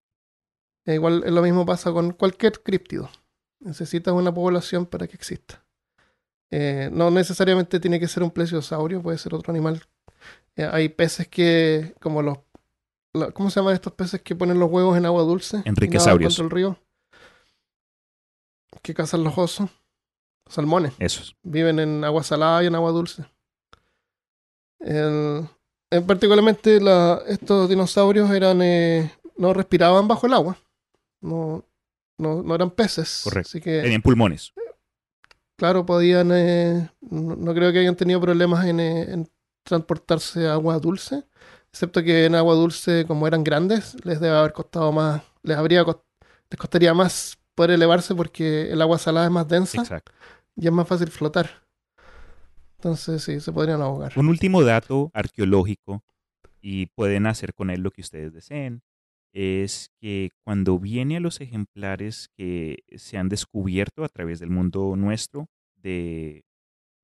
E igual lo mismo pasa con cualquier críptido. Necesitas una población para que exista. Eh, no necesariamente tiene que ser un plesiosaurio, puede ser otro animal. Eh, hay peces que, como los, ¿cómo se llaman estos peces que ponen los huevos en agua dulce? Enriquesaurios. el río. Que cazan los osos. Salmones. Esos. Viven en agua salada y en agua dulce. El- en particularmente la- estos dinosaurios eran eh, no respiraban bajo el agua. No, no, no eran peces. Correcto. Así que, Tenían pulmones. claro, podían. eh, no, no creo que hayan tenido problemas en, eh, en transportarse a agua dulce. Excepto que en agua dulce, como eran grandes, les debe haber costado más. Les habría les costaría más poder elevarse porque el agua salada es más densa Exacto. Y es más fácil flotar. Entonces, sí, se podrían ahogar. Un último dato arqueológico, y pueden hacer con él lo que ustedes deseen, es que cuando viene a los ejemplares que se han descubierto a través del mundo nuestro de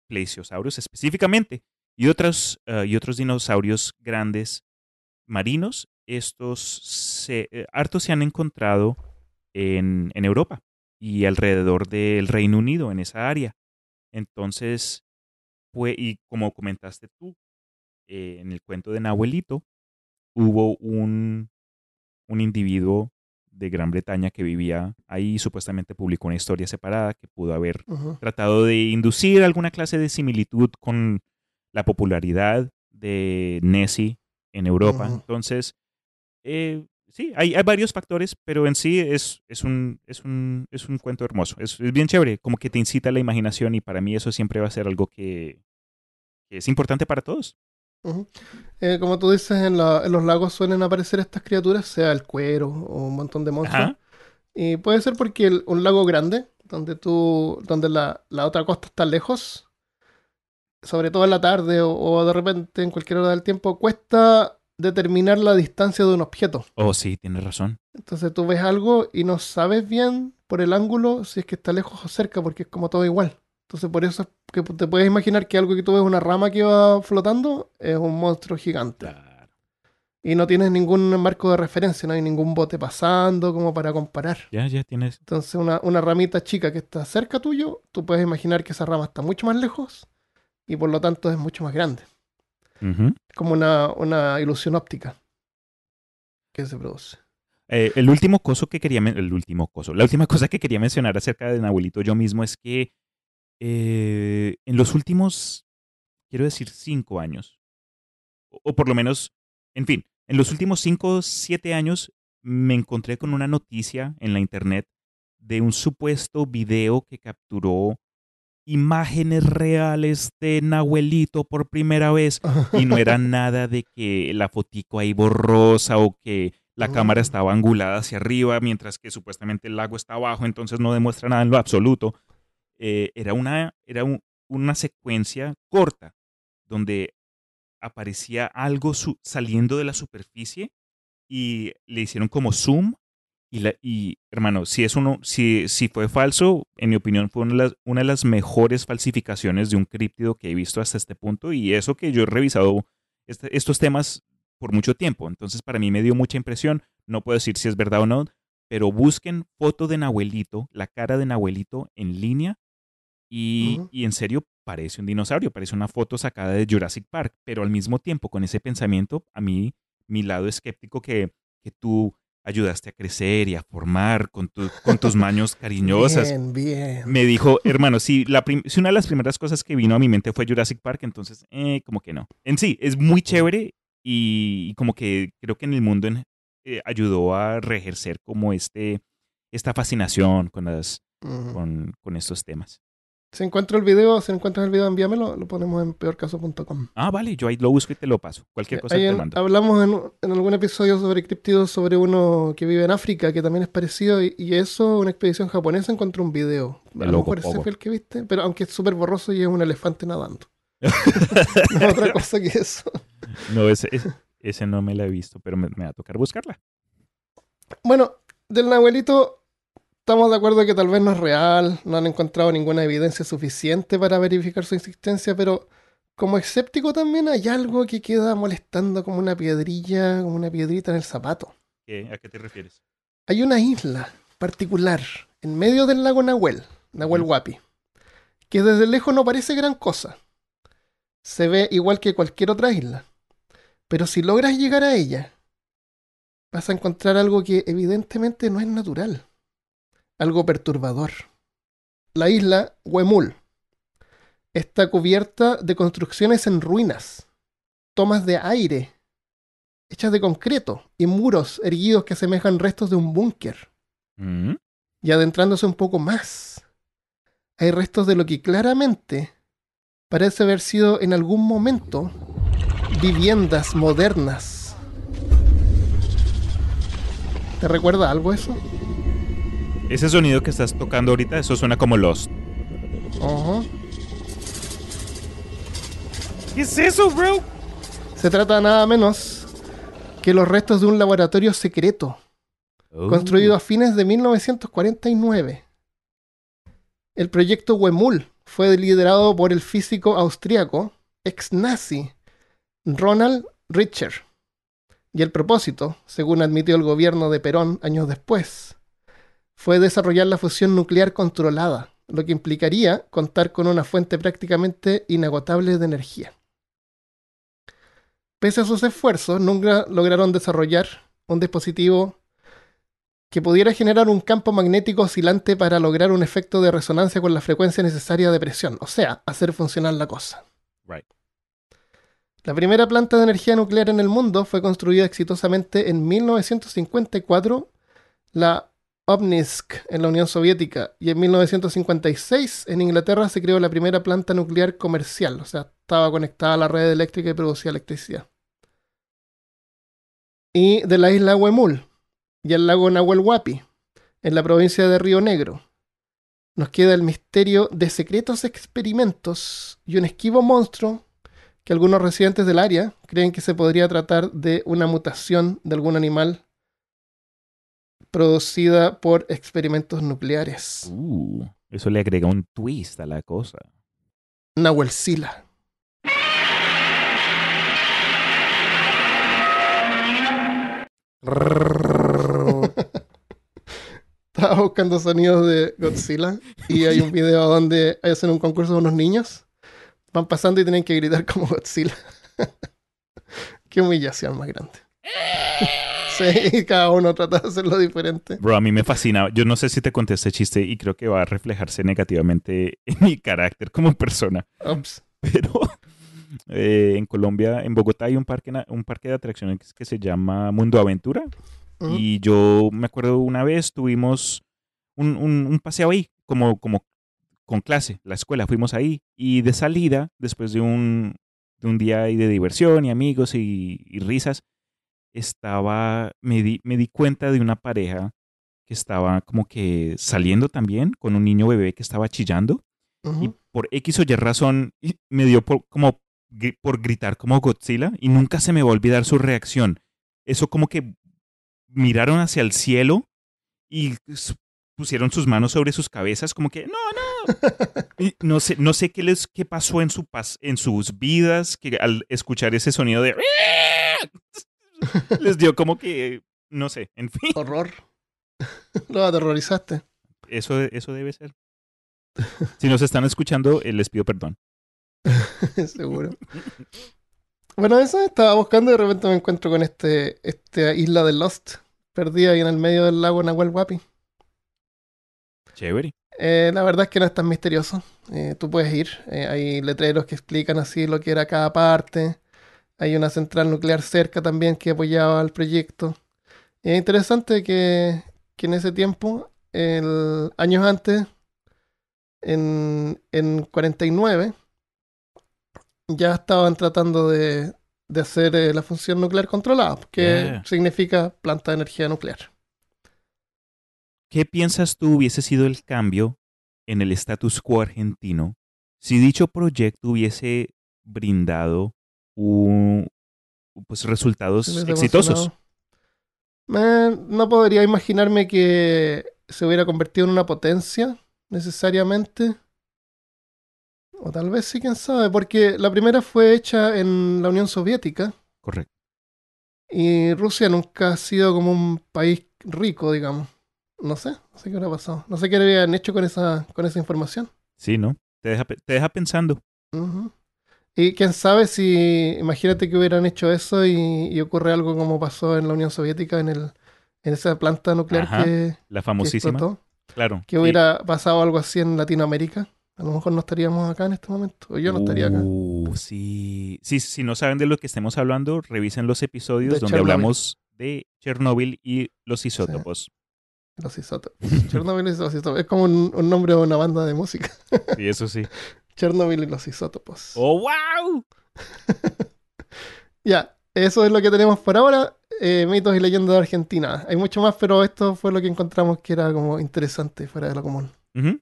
plesiosaurios específicamente y otros, eh, y otros dinosaurios grandes marinos, estos se, eh, hartos se han encontrado en, en Europa y alrededor del Reino Unido, en esa área. Entonces, fue, y como comentaste tú, eh, en el cuento de Nahuelito, hubo un, un individuo de Gran Bretaña que vivía ahí y supuestamente publicó una historia separada que pudo haber tratado de inducir alguna clase de similitud con la popularidad de Nessie en Europa. Entonces, eh, sí, hay, hay varios factores, pero en sí es, es, un, es, un, es un cuento hermoso. Es, es bien chévere, como que te incita a la imaginación y para mí eso siempre va a ser algo que, que es importante para todos. Eh, como tú dices, en, la- en los lagos suelen aparecer estas criaturas, sea el cuero o un montón de monstruos. Ajá. Y puede ser porque el- un lago grande, donde tú, donde la, la otra costa está lejos, sobre todo en la tarde o, o de repente en cualquier hora del tiempo, cuesta determinar la distancia de un objeto. Oh, sí, tienes razón. Entonces tú ves algo y no sabes bien por el ángulo si es que está lejos o cerca, porque es como todo igual. Entonces por eso es que te puedes imaginar que algo que tú ves una rama que va flotando es un monstruo gigante. Claro. Y no tienes ningún marco de referencia, no hay ningún bote pasando como para comparar. Ya, ya tienes. Entonces una, una ramita chica que está cerca tuyo, tú puedes imaginar que esa rama está mucho más lejos y por lo tanto es mucho más grande. Como una, una ilusión óptica que se produce. Eh, el último coso que quería el último coso, la última cosa que quería mencionar acerca de Nahuelito yo mismo es que eh, en los últimos, quiero decir, cinco años, o, o por lo menos, en fin, en los últimos cinco, siete años me encontré con una noticia en la internet de un supuesto video que capturó imágenes reales de Nahuelito por primera vez y no era nada de que la fotico ahí borrosa o que la cámara estaba angulada hacia arriba mientras que supuestamente el lago está abajo, entonces no demuestra nada en lo absoluto. Eh, era una, era un- una secuencia corta donde aparecía algo saliendo de la superficie y le hicieron como zoom Y, la, y hermano, si, es uno, si, si fue falso, en mi opinión fue una de, las, una de las mejores falsificaciones de un críptido que he visto hasta este punto. Y eso que yo he revisado este, estos temas por mucho tiempo. Entonces para mí me dio mucha impresión. No puedo decir si es verdad o no, pero busquen foto de Nahuelito, la cara de Nahuelito en línea. Y, y en serio, parece un dinosaurio, parece una foto sacada de Jurassic Park, pero al mismo tiempo con ese pensamiento, a mí, mi lado escéptico que, que tú ayudaste a crecer y a formar con, tu, con tus manos cariñosas. Bien, bien. Me dijo, hermano, si, la si una de las primeras cosas que vino a mi mente fue Jurassic Park, entonces, eh, como que no. En sí, es muy chévere y, y como que creo que en el mundo en, eh, ayudó a reejercer como este, esta fascinación con, las, uh -huh. con, con estos temas. Si encuentro el video, si encuentras el video, envíamelo, lo ponemos en peorcaso.com. Ah, vale, yo ahí lo busco y te lo paso. Cualquier cosa te en, mando. Hablamos en, en, algún episodio sobre criptidos, sobre uno que vive en África, que también es parecido, y, y eso, una expedición japonesa encontró un video. A lo mejor ese fue el que viste, pero aunque es súper borroso y es un elefante nadando. no otra cosa que eso. No, ese, ese, ese, no me la he visto, pero me, me va a tocar buscarla. Bueno, del Nahuelito estamos de acuerdo que tal vez no es real, no han encontrado ninguna evidencia suficiente para verificar su existencia, pero como escéptico también hay algo que queda molestando como una piedrilla, como una piedrita en el zapato. ¿A qué te refieres? Hay una isla particular en medio del lago Nahuel, Nahuel Huapi, que desde lejos no parece gran cosa. Se ve igual que cualquier otra isla. Pero si logras llegar a ella, vas a encontrar algo que evidentemente no es natural algo perturbador. La isla Huemul está cubierta de construcciones en ruinas, tomas de aire, hechas de concreto, y muros erguidos que asemejan restos de un búnker. Mm. Y adentrándose un poco más, hay restos de lo que claramente parece haber sido en algún momento viviendas modernas. ¿Te recuerda algo eso? Ese sonido que estás tocando ahorita, eso suena como Lost. Uh -huh. ¿Qué es eso, bro? Se trata nada menos que los restos de un laboratorio secreto, oh. construido a fines de 1949. El proyecto Wemul fue liderado por el físico austríaco, ex nazi, Ronald Richter. Y el propósito, según admitió el gobierno de Perón años después, fue desarrollar la fusión nuclear controlada, lo que implicaría contar con una fuente prácticamente inagotable de energía. Pese a sus esfuerzos, nunca lograron desarrollar un dispositivo que pudiera generar un campo magnético oscilante para lograr un efecto de resonancia con la frecuencia necesaria de presión, o sea, hacer funcionar la cosa. Right. La primera planta de energía nuclear en el mundo fue construida exitosamente en 1954, la Obninsk en la Unión Soviética y en 1956 en Inglaterra se creó la primera planta nuclear comercial, o sea, estaba conectada a la red eléctrica y producía electricidad. Y de la isla Huemul y el lago Nahuel Huapi, en la provincia de Río Negro, nos queda el misterio de secretos experimentos y un esquivo monstruo que algunos residentes del área creen que se podría tratar de una mutación de algún animal producida por experimentos nucleares. Uh, eso le agrega un twist a la cosa. Nahuelcila. Estaba buscando sonidos de Godzilla y hay un video donde hacen un concurso de unos niños. Van pasando y tienen que gritar como Godzilla. Qué humillación más grande. Sí, cada uno trata de hacerlo diferente. Bro, a mí me fascina. Yo no sé si te conté este chiste y creo que va a reflejarse negativamente en mi carácter como persona. Pero eh, en Colombia, en Bogotá, hay un parque, un parque de atracciones que se llama Mundo Aventura. Uh -huh. Y yo me acuerdo una vez tuvimos un, un, un paseo ahí, como, como con clase, la escuela, fuimos ahí. Y de salida, después de un, de un día de diversión y amigos y, y risas, estaba, me di, me di cuenta de una pareja que estaba como que saliendo también con un niño bebé que estaba chillando. Uh -huh. Y por X o Y razón me dio por, como por gritar como Godzilla y nunca se me va a olvidar su reacción. Eso como que miraron hacia el cielo y pusieron sus manos sobre sus cabezas como que, no, no. Y no sé, no sé qué les qué pasó en, su en sus vidas que al escuchar ese sonido de... les dio como que, no sé, en fin. Horror. Lo aterrorizaste. Eso, eso debe ser. Si nos están escuchando, eh, les pido perdón. Seguro. Bueno, eso estaba buscando y de repente me encuentro con este, esta isla de Lost, perdida ahí en el medio del lago Nahuel Huapi. Chévere. Eh, la verdad es que no es tan misterioso. Eh, tú puedes ir. Eh, hay letreros que explican así lo que era cada parte. Hay una central nuclear cerca también que apoyaba el proyecto. Y es interesante que, que en ese tiempo, el, años antes, en, en 49, ya estaban tratando de, de hacer eh, la función nuclear controlada, que Yeah. significa planta de energía nuclear. ¿Qué piensas tú hubiese sido el cambio en el status quo argentino si dicho proyecto hubiese brindado un- pues, resultados hubiese exitosos? no podría imaginarme que se hubiera convertido en una potencia necesariamente. O tal vez sí, quién sabe, porque la primera fue hecha en la Unión Soviética Correcto. y Rusia nunca ha sido como un país rico, digamos. No sé, no sé qué hubiera pasado. No sé qué habían hecho con esa, con esa información. Sí, ¿no? Te deja, te deja pensando. Y quién sabe si, imagínate que hubieran hecho eso y, y ocurre algo como pasó en la Unión Soviética en el, en esa planta nuclear Ajá, que, La que famosísima. explotó. Claro. Que hubiera pasado algo así en Latinoamérica. A lo mejor no estaríamos acá en este momento. O yo no estaría acá. Uh, sí. sí. Si no saben de lo que estemos hablando, revisen los episodios De donde Chernobyl. hablamos de Chernóbil y los isótopos. Los isótopos. Chernobyl y los isótopos. Es como un, un nombre de una banda de música. Sí, eso sí. Chernobyl y los isótopos. ¡Oh, wow! Ya, eso es lo que tenemos por ahora. Eh, mitos y leyendas de Argentina. Hay mucho más, pero esto fue lo que encontramos que era como interesante fuera de lo común.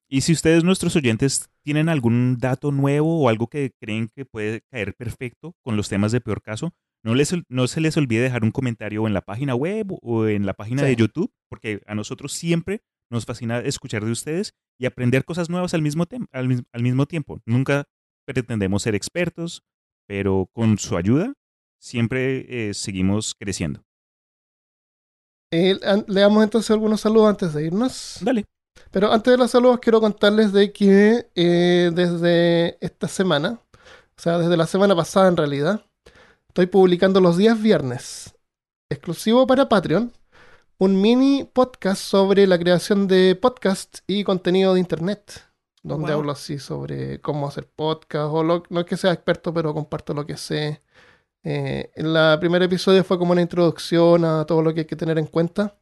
Y si ustedes, nuestros oyentes, tienen algún dato nuevo o algo que creen que puede caer perfecto con los temas de peor caso, no, les, no se les olvide dejar un comentario en la página web o en la página Sí. de YouTube, porque a nosotros siempre nos fascina escuchar de ustedes y aprender cosas nuevas al mismo, al, al mismo tiempo. Nunca pretendemos ser expertos, pero con su ayuda siempre eh, seguimos creciendo. Eh, leamos entonces algunos saludos antes de irnos. Dale. Pero antes de los saludos, quiero contarles de que eh, desde esta semana, o sea, desde la semana pasada en realidad, estoy publicando los días viernes, exclusivo para Patreon, un mini podcast sobre la creación de podcast y contenido de internet, donde Wow. hablo así sobre cómo hacer podcast, o lo- no es que sea experto, pero comparto lo que sé. Eh, en la primer episodio fue como una introducción a todo lo que hay que tener en cuenta.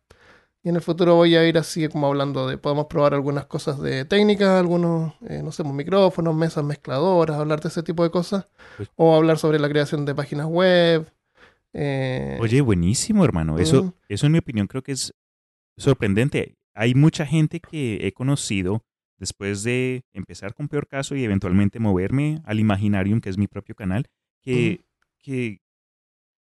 Y en el futuro voy a ir así como hablando de, podemos probar algunas cosas de técnica, algunos, eh, no sé, pues, micrófonos, mesas mezcladoras, hablar de ese tipo de cosas. O hablar sobre la creación de páginas web. Eh, Oye, buenísimo, hermano. Eso, Ujú. eso en mi opinión creo que es sorprendente. Hay mucha gente que he conocido después de empezar con Peor Caso y eventualmente moverme al Imaginarium, que es mi propio canal, que, que,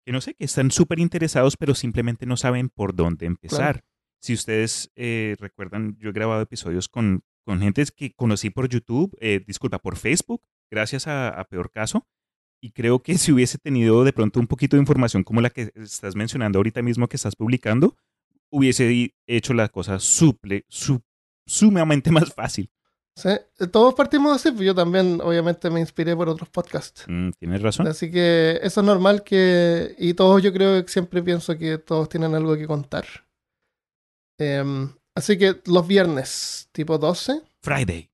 que no sé, que están súper interesados, pero simplemente no saben por dónde empezar. Si ustedes eh, recuerdan, yo he grabado episodios con, con gentes que conocí por YouTube, eh, disculpa, por Facebook, gracias a, a Peor Caso. Y creo que si hubiese tenido de pronto un poquito de información como la que estás mencionando ahorita mismo que estás publicando, hubiese hecho la cosa suple, su- sumamente más fácil. sí, eh, todos partimos así, pues yo también obviamente me inspiré por otros podcasts. Mm, Tienes razón. Así que eso es normal que... Y todos yo creo que siempre pienso que todos tienen algo que contar. Em, así que los viernes, tipo 12, Friday.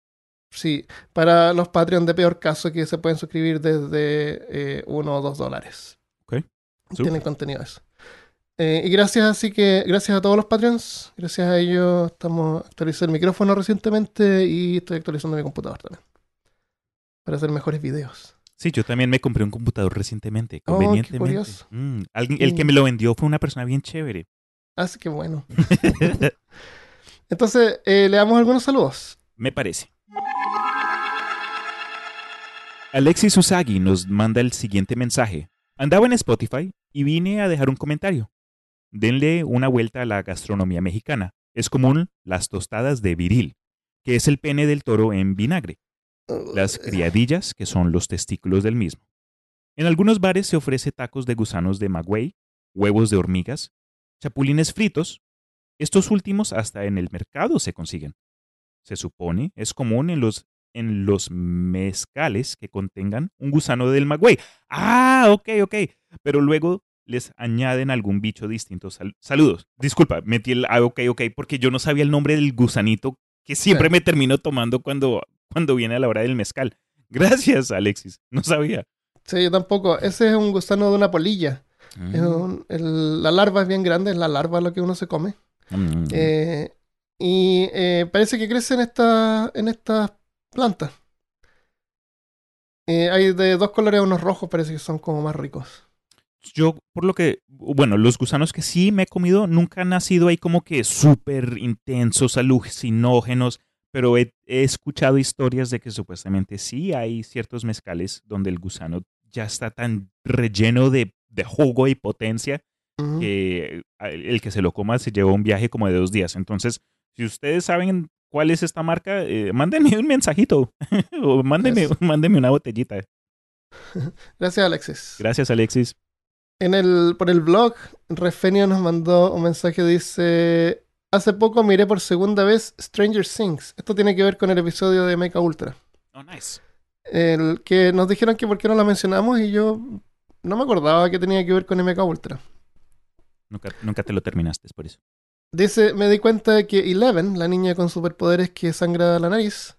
Sí, para los Patreon de peor caso que se pueden suscribir desde 1 o 2 dólares. Ok. Tienen contenido eso. Eh, y gracias, así que gracias a todos los Patreons. Gracias a ellos estamos actualizando el micrófono recientemente y estoy actualizando mi computador también. Para hacer mejores videos. Sí, yo también me compré un computador recientemente, Oh, qué convenientemente. curioso. Mm, alguien, el que me lo vendió fue una persona bien chévere. Así que bueno. Entonces, eh, le damos algunos saludos. Me parece. Alexis Usagi nos manda el siguiente mensaje. Andaba en Spotify y vine a dejar un comentario. Denle una vuelta a la gastronomía mexicana. Es común las tostadas de viril, que es el pene del toro en vinagre, las criadillas, que son los testículos del mismo. En algunos bares se ofrece tacos de gusanos de maguey, huevos de hormigas, chapulines fritos. Estos últimos hasta en el mercado se consiguen. Se supone es común en los, en los mezcales que contengan un gusano del maguey. Ah, ok, ok. Pero luego les añaden algún bicho distinto. saludos. Disculpa, metí el ah, ok, ok, porque yo no sabía el nombre del gusanito que siempre me termino tomando cuando, cuando viene a la hora del mezcal. Gracias, Alexis. No sabía. Sí, yo tampoco. Ese es un gusano de una polilla. Mm. la larva es bien grande, es la larva lo que uno se come. Mm. Eh, y eh, parece que crece en, esta, en estas plantas. Eh, hay de dos colores, unos rojos, parece que son como más ricos. Yo, por lo que, bueno, los gusanos que sí me he comido nunca han nacido ahí como que súper intensos, alucinógenos, pero he, escuchado historias de que supuestamente sí hay ciertos mezcales donde el gusano ya está tan relleno de, jugo y potencia que el que se lo coma se lleva un viaje como de dos días. Entonces, si ustedes saben cuál es esta marca, eh, mándenme un mensajito o mándenme, mándenme una botellita. Gracias, Alexis. Gracias, Alexis. En el, por el blog, Refenio nos mandó un mensaje, dice, hace poco miré por segunda vez Stranger Things. Esto tiene que ver con el episodio de Mecha Ultra. Oh, nice. El que nos dijeron que por qué no lo mencionamos y yo no me acordaba que tenía que ver con Mecha Ultra. Nunca, nunca te lo terminaste, es por eso. Dice, me di cuenta de que Eleven, la niña con superpoderes que sangra la nariz,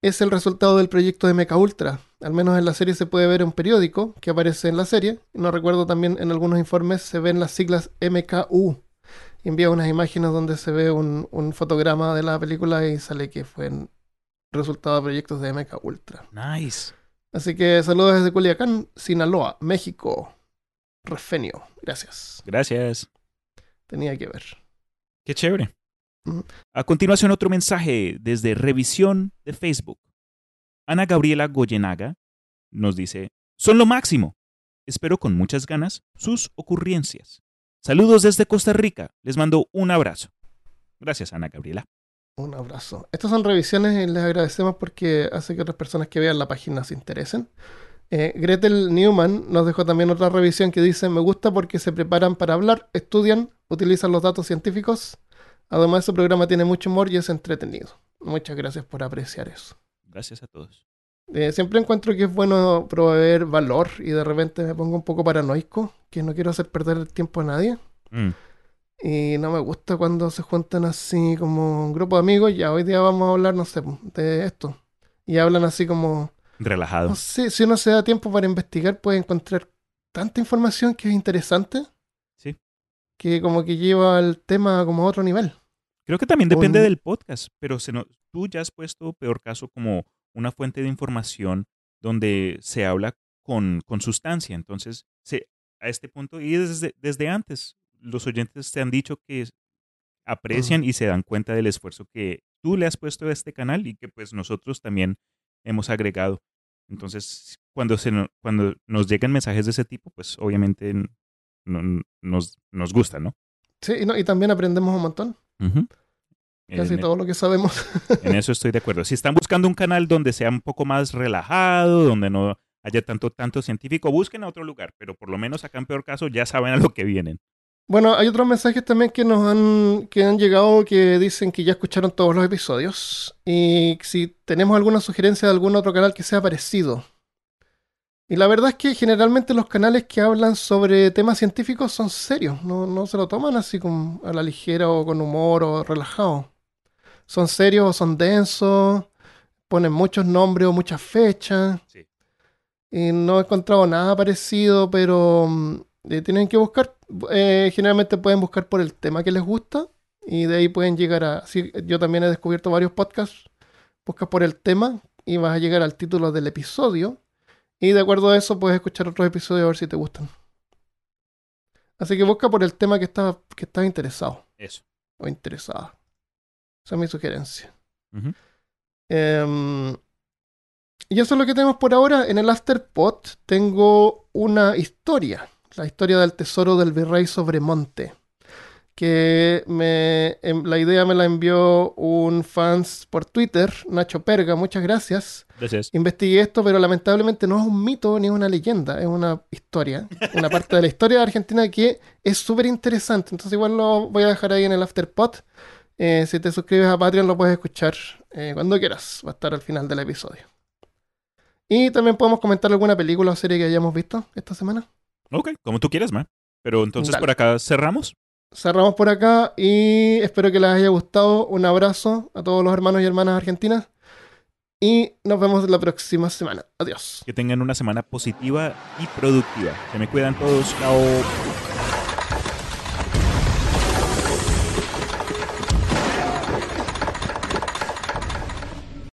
es el resultado del proyecto de Mecha Ultra. Al menos en la serie se puede ver un periódico que aparece en la serie. No recuerdo también en algunos informes se ven las siglas MKU. Envía unas imágenes donde se ve un, fotograma de la película y sale que fue el resultado de proyectos de Mecha Ultra. Nice. Así que saludos desde Culiacán, Sinaloa, México. Refenio. Gracias. Gracias. Tenía que ver. Qué chévere. A continuación, otro mensaje desde revisión de Facebook. Ana Gabriela Goyenaga nos dice, son lo máximo. Espero con muchas ganas sus ocurrencias. Saludos desde Costa Rica. Les mando un abrazo. Gracias, Ana Gabriela. Un abrazo. Estas son revisiones y les agradecemos porque hace que otras personas que vean la página se interesen. Eh, Gretel Newman nos dejó también otra revisión que dice, me gusta porque se preparan para hablar, estudian, utilizan los datos científicos. Además, su programa tiene mucho humor y es entretenido. Muchas gracias por apreciar eso. Gracias a todos. Eh, siempre encuentro que es bueno proveer valor y de repente me pongo un poco paranoico, que no quiero hacer perder el tiempo a nadie. Mm. Y no me gusta cuando se juntan así como un grupo de amigos, ya hoy día vamos a hablar, no sé, de esto. Y hablan así como relajado. No sé, si uno se da tiempo para investigar, puede encontrar tanta información que es interesante. Sí. Que como que lleva el tema como a otro nivel. Creo que también depende del podcast, pero se tú ya has puesto, peor caso, como una fuente de información donde se habla con, con sustancia. Entonces, se, a este punto, y desde, desde antes, los oyentes te han dicho que aprecian y se dan cuenta del esfuerzo que tú le has puesto a este canal y que pues nosotros también hemos agregado. Entonces, cuando, se cuando nos llegan mensajes de ese tipo, pues obviamente nos, nos gusta, ¿no? Sí, y, no, y también aprendemos un montón. Casi todo lo que sabemos. en eso estoy de acuerdo. Si están buscando un canal donde sea un poco más relajado, donde no haya tanto, tanto científico, busquen a otro lugar, pero por lo menos acá en peor caso ya saben a lo que vienen. Bueno, hay otros mensajes también que nos han, que han llegado que dicen que ya escucharon todos los episodios y si tenemos alguna sugerencia de algún otro canal que sea parecido. Y la verdad es que generalmente los canales que hablan sobre temas científicos son serios, no, se lo toman así como a la ligera o con humor o relajado. Son serios o son densos, ponen muchos nombres o muchas fechas. Y no he encontrado nada parecido, pero mm, eh, tienen que buscar, eh, generalmente pueden buscar por el tema que les gusta y de ahí pueden llegar a... yo también he descubierto varios podcasts, buscas por el tema y vas a llegar al título del episodio y de acuerdo a eso puedes escuchar otros episodios a ver si te gustan. Así que busca por el tema que estás que está interesado. Eso. O interesada. Esa es mi sugerencia. Em, y eso es lo que tenemos por ahora. En el Afterpod tengo una historia la historia del tesoro del virrey Sobremonte, que me, em, la idea me la envió un fans por Twitter, Nacho Perga, muchas gracias. Gracias. Investigué esto, pero lamentablemente no es un mito ni una leyenda, es una historia, una parte de la historia de Argentina que es súper interesante. Entonces igual lo voy a dejar ahí en el afterpod. Eh, si te suscribes a Patreon lo puedes escuchar eh, cuando quieras, va a estar al final del episodio. Y también podemos comentar alguna película o serie que hayamos visto esta semana. Ok, como tú quieras, man. Pero entonces Dale. por acá cerramos. cerramos por acá y espero que les haya gustado. Un abrazo a todos los hermanos y hermanas argentinas y nos vemos la próxima semana. Adiós. Que tengan una semana positiva y productiva. Se me cuidan todos. Chao.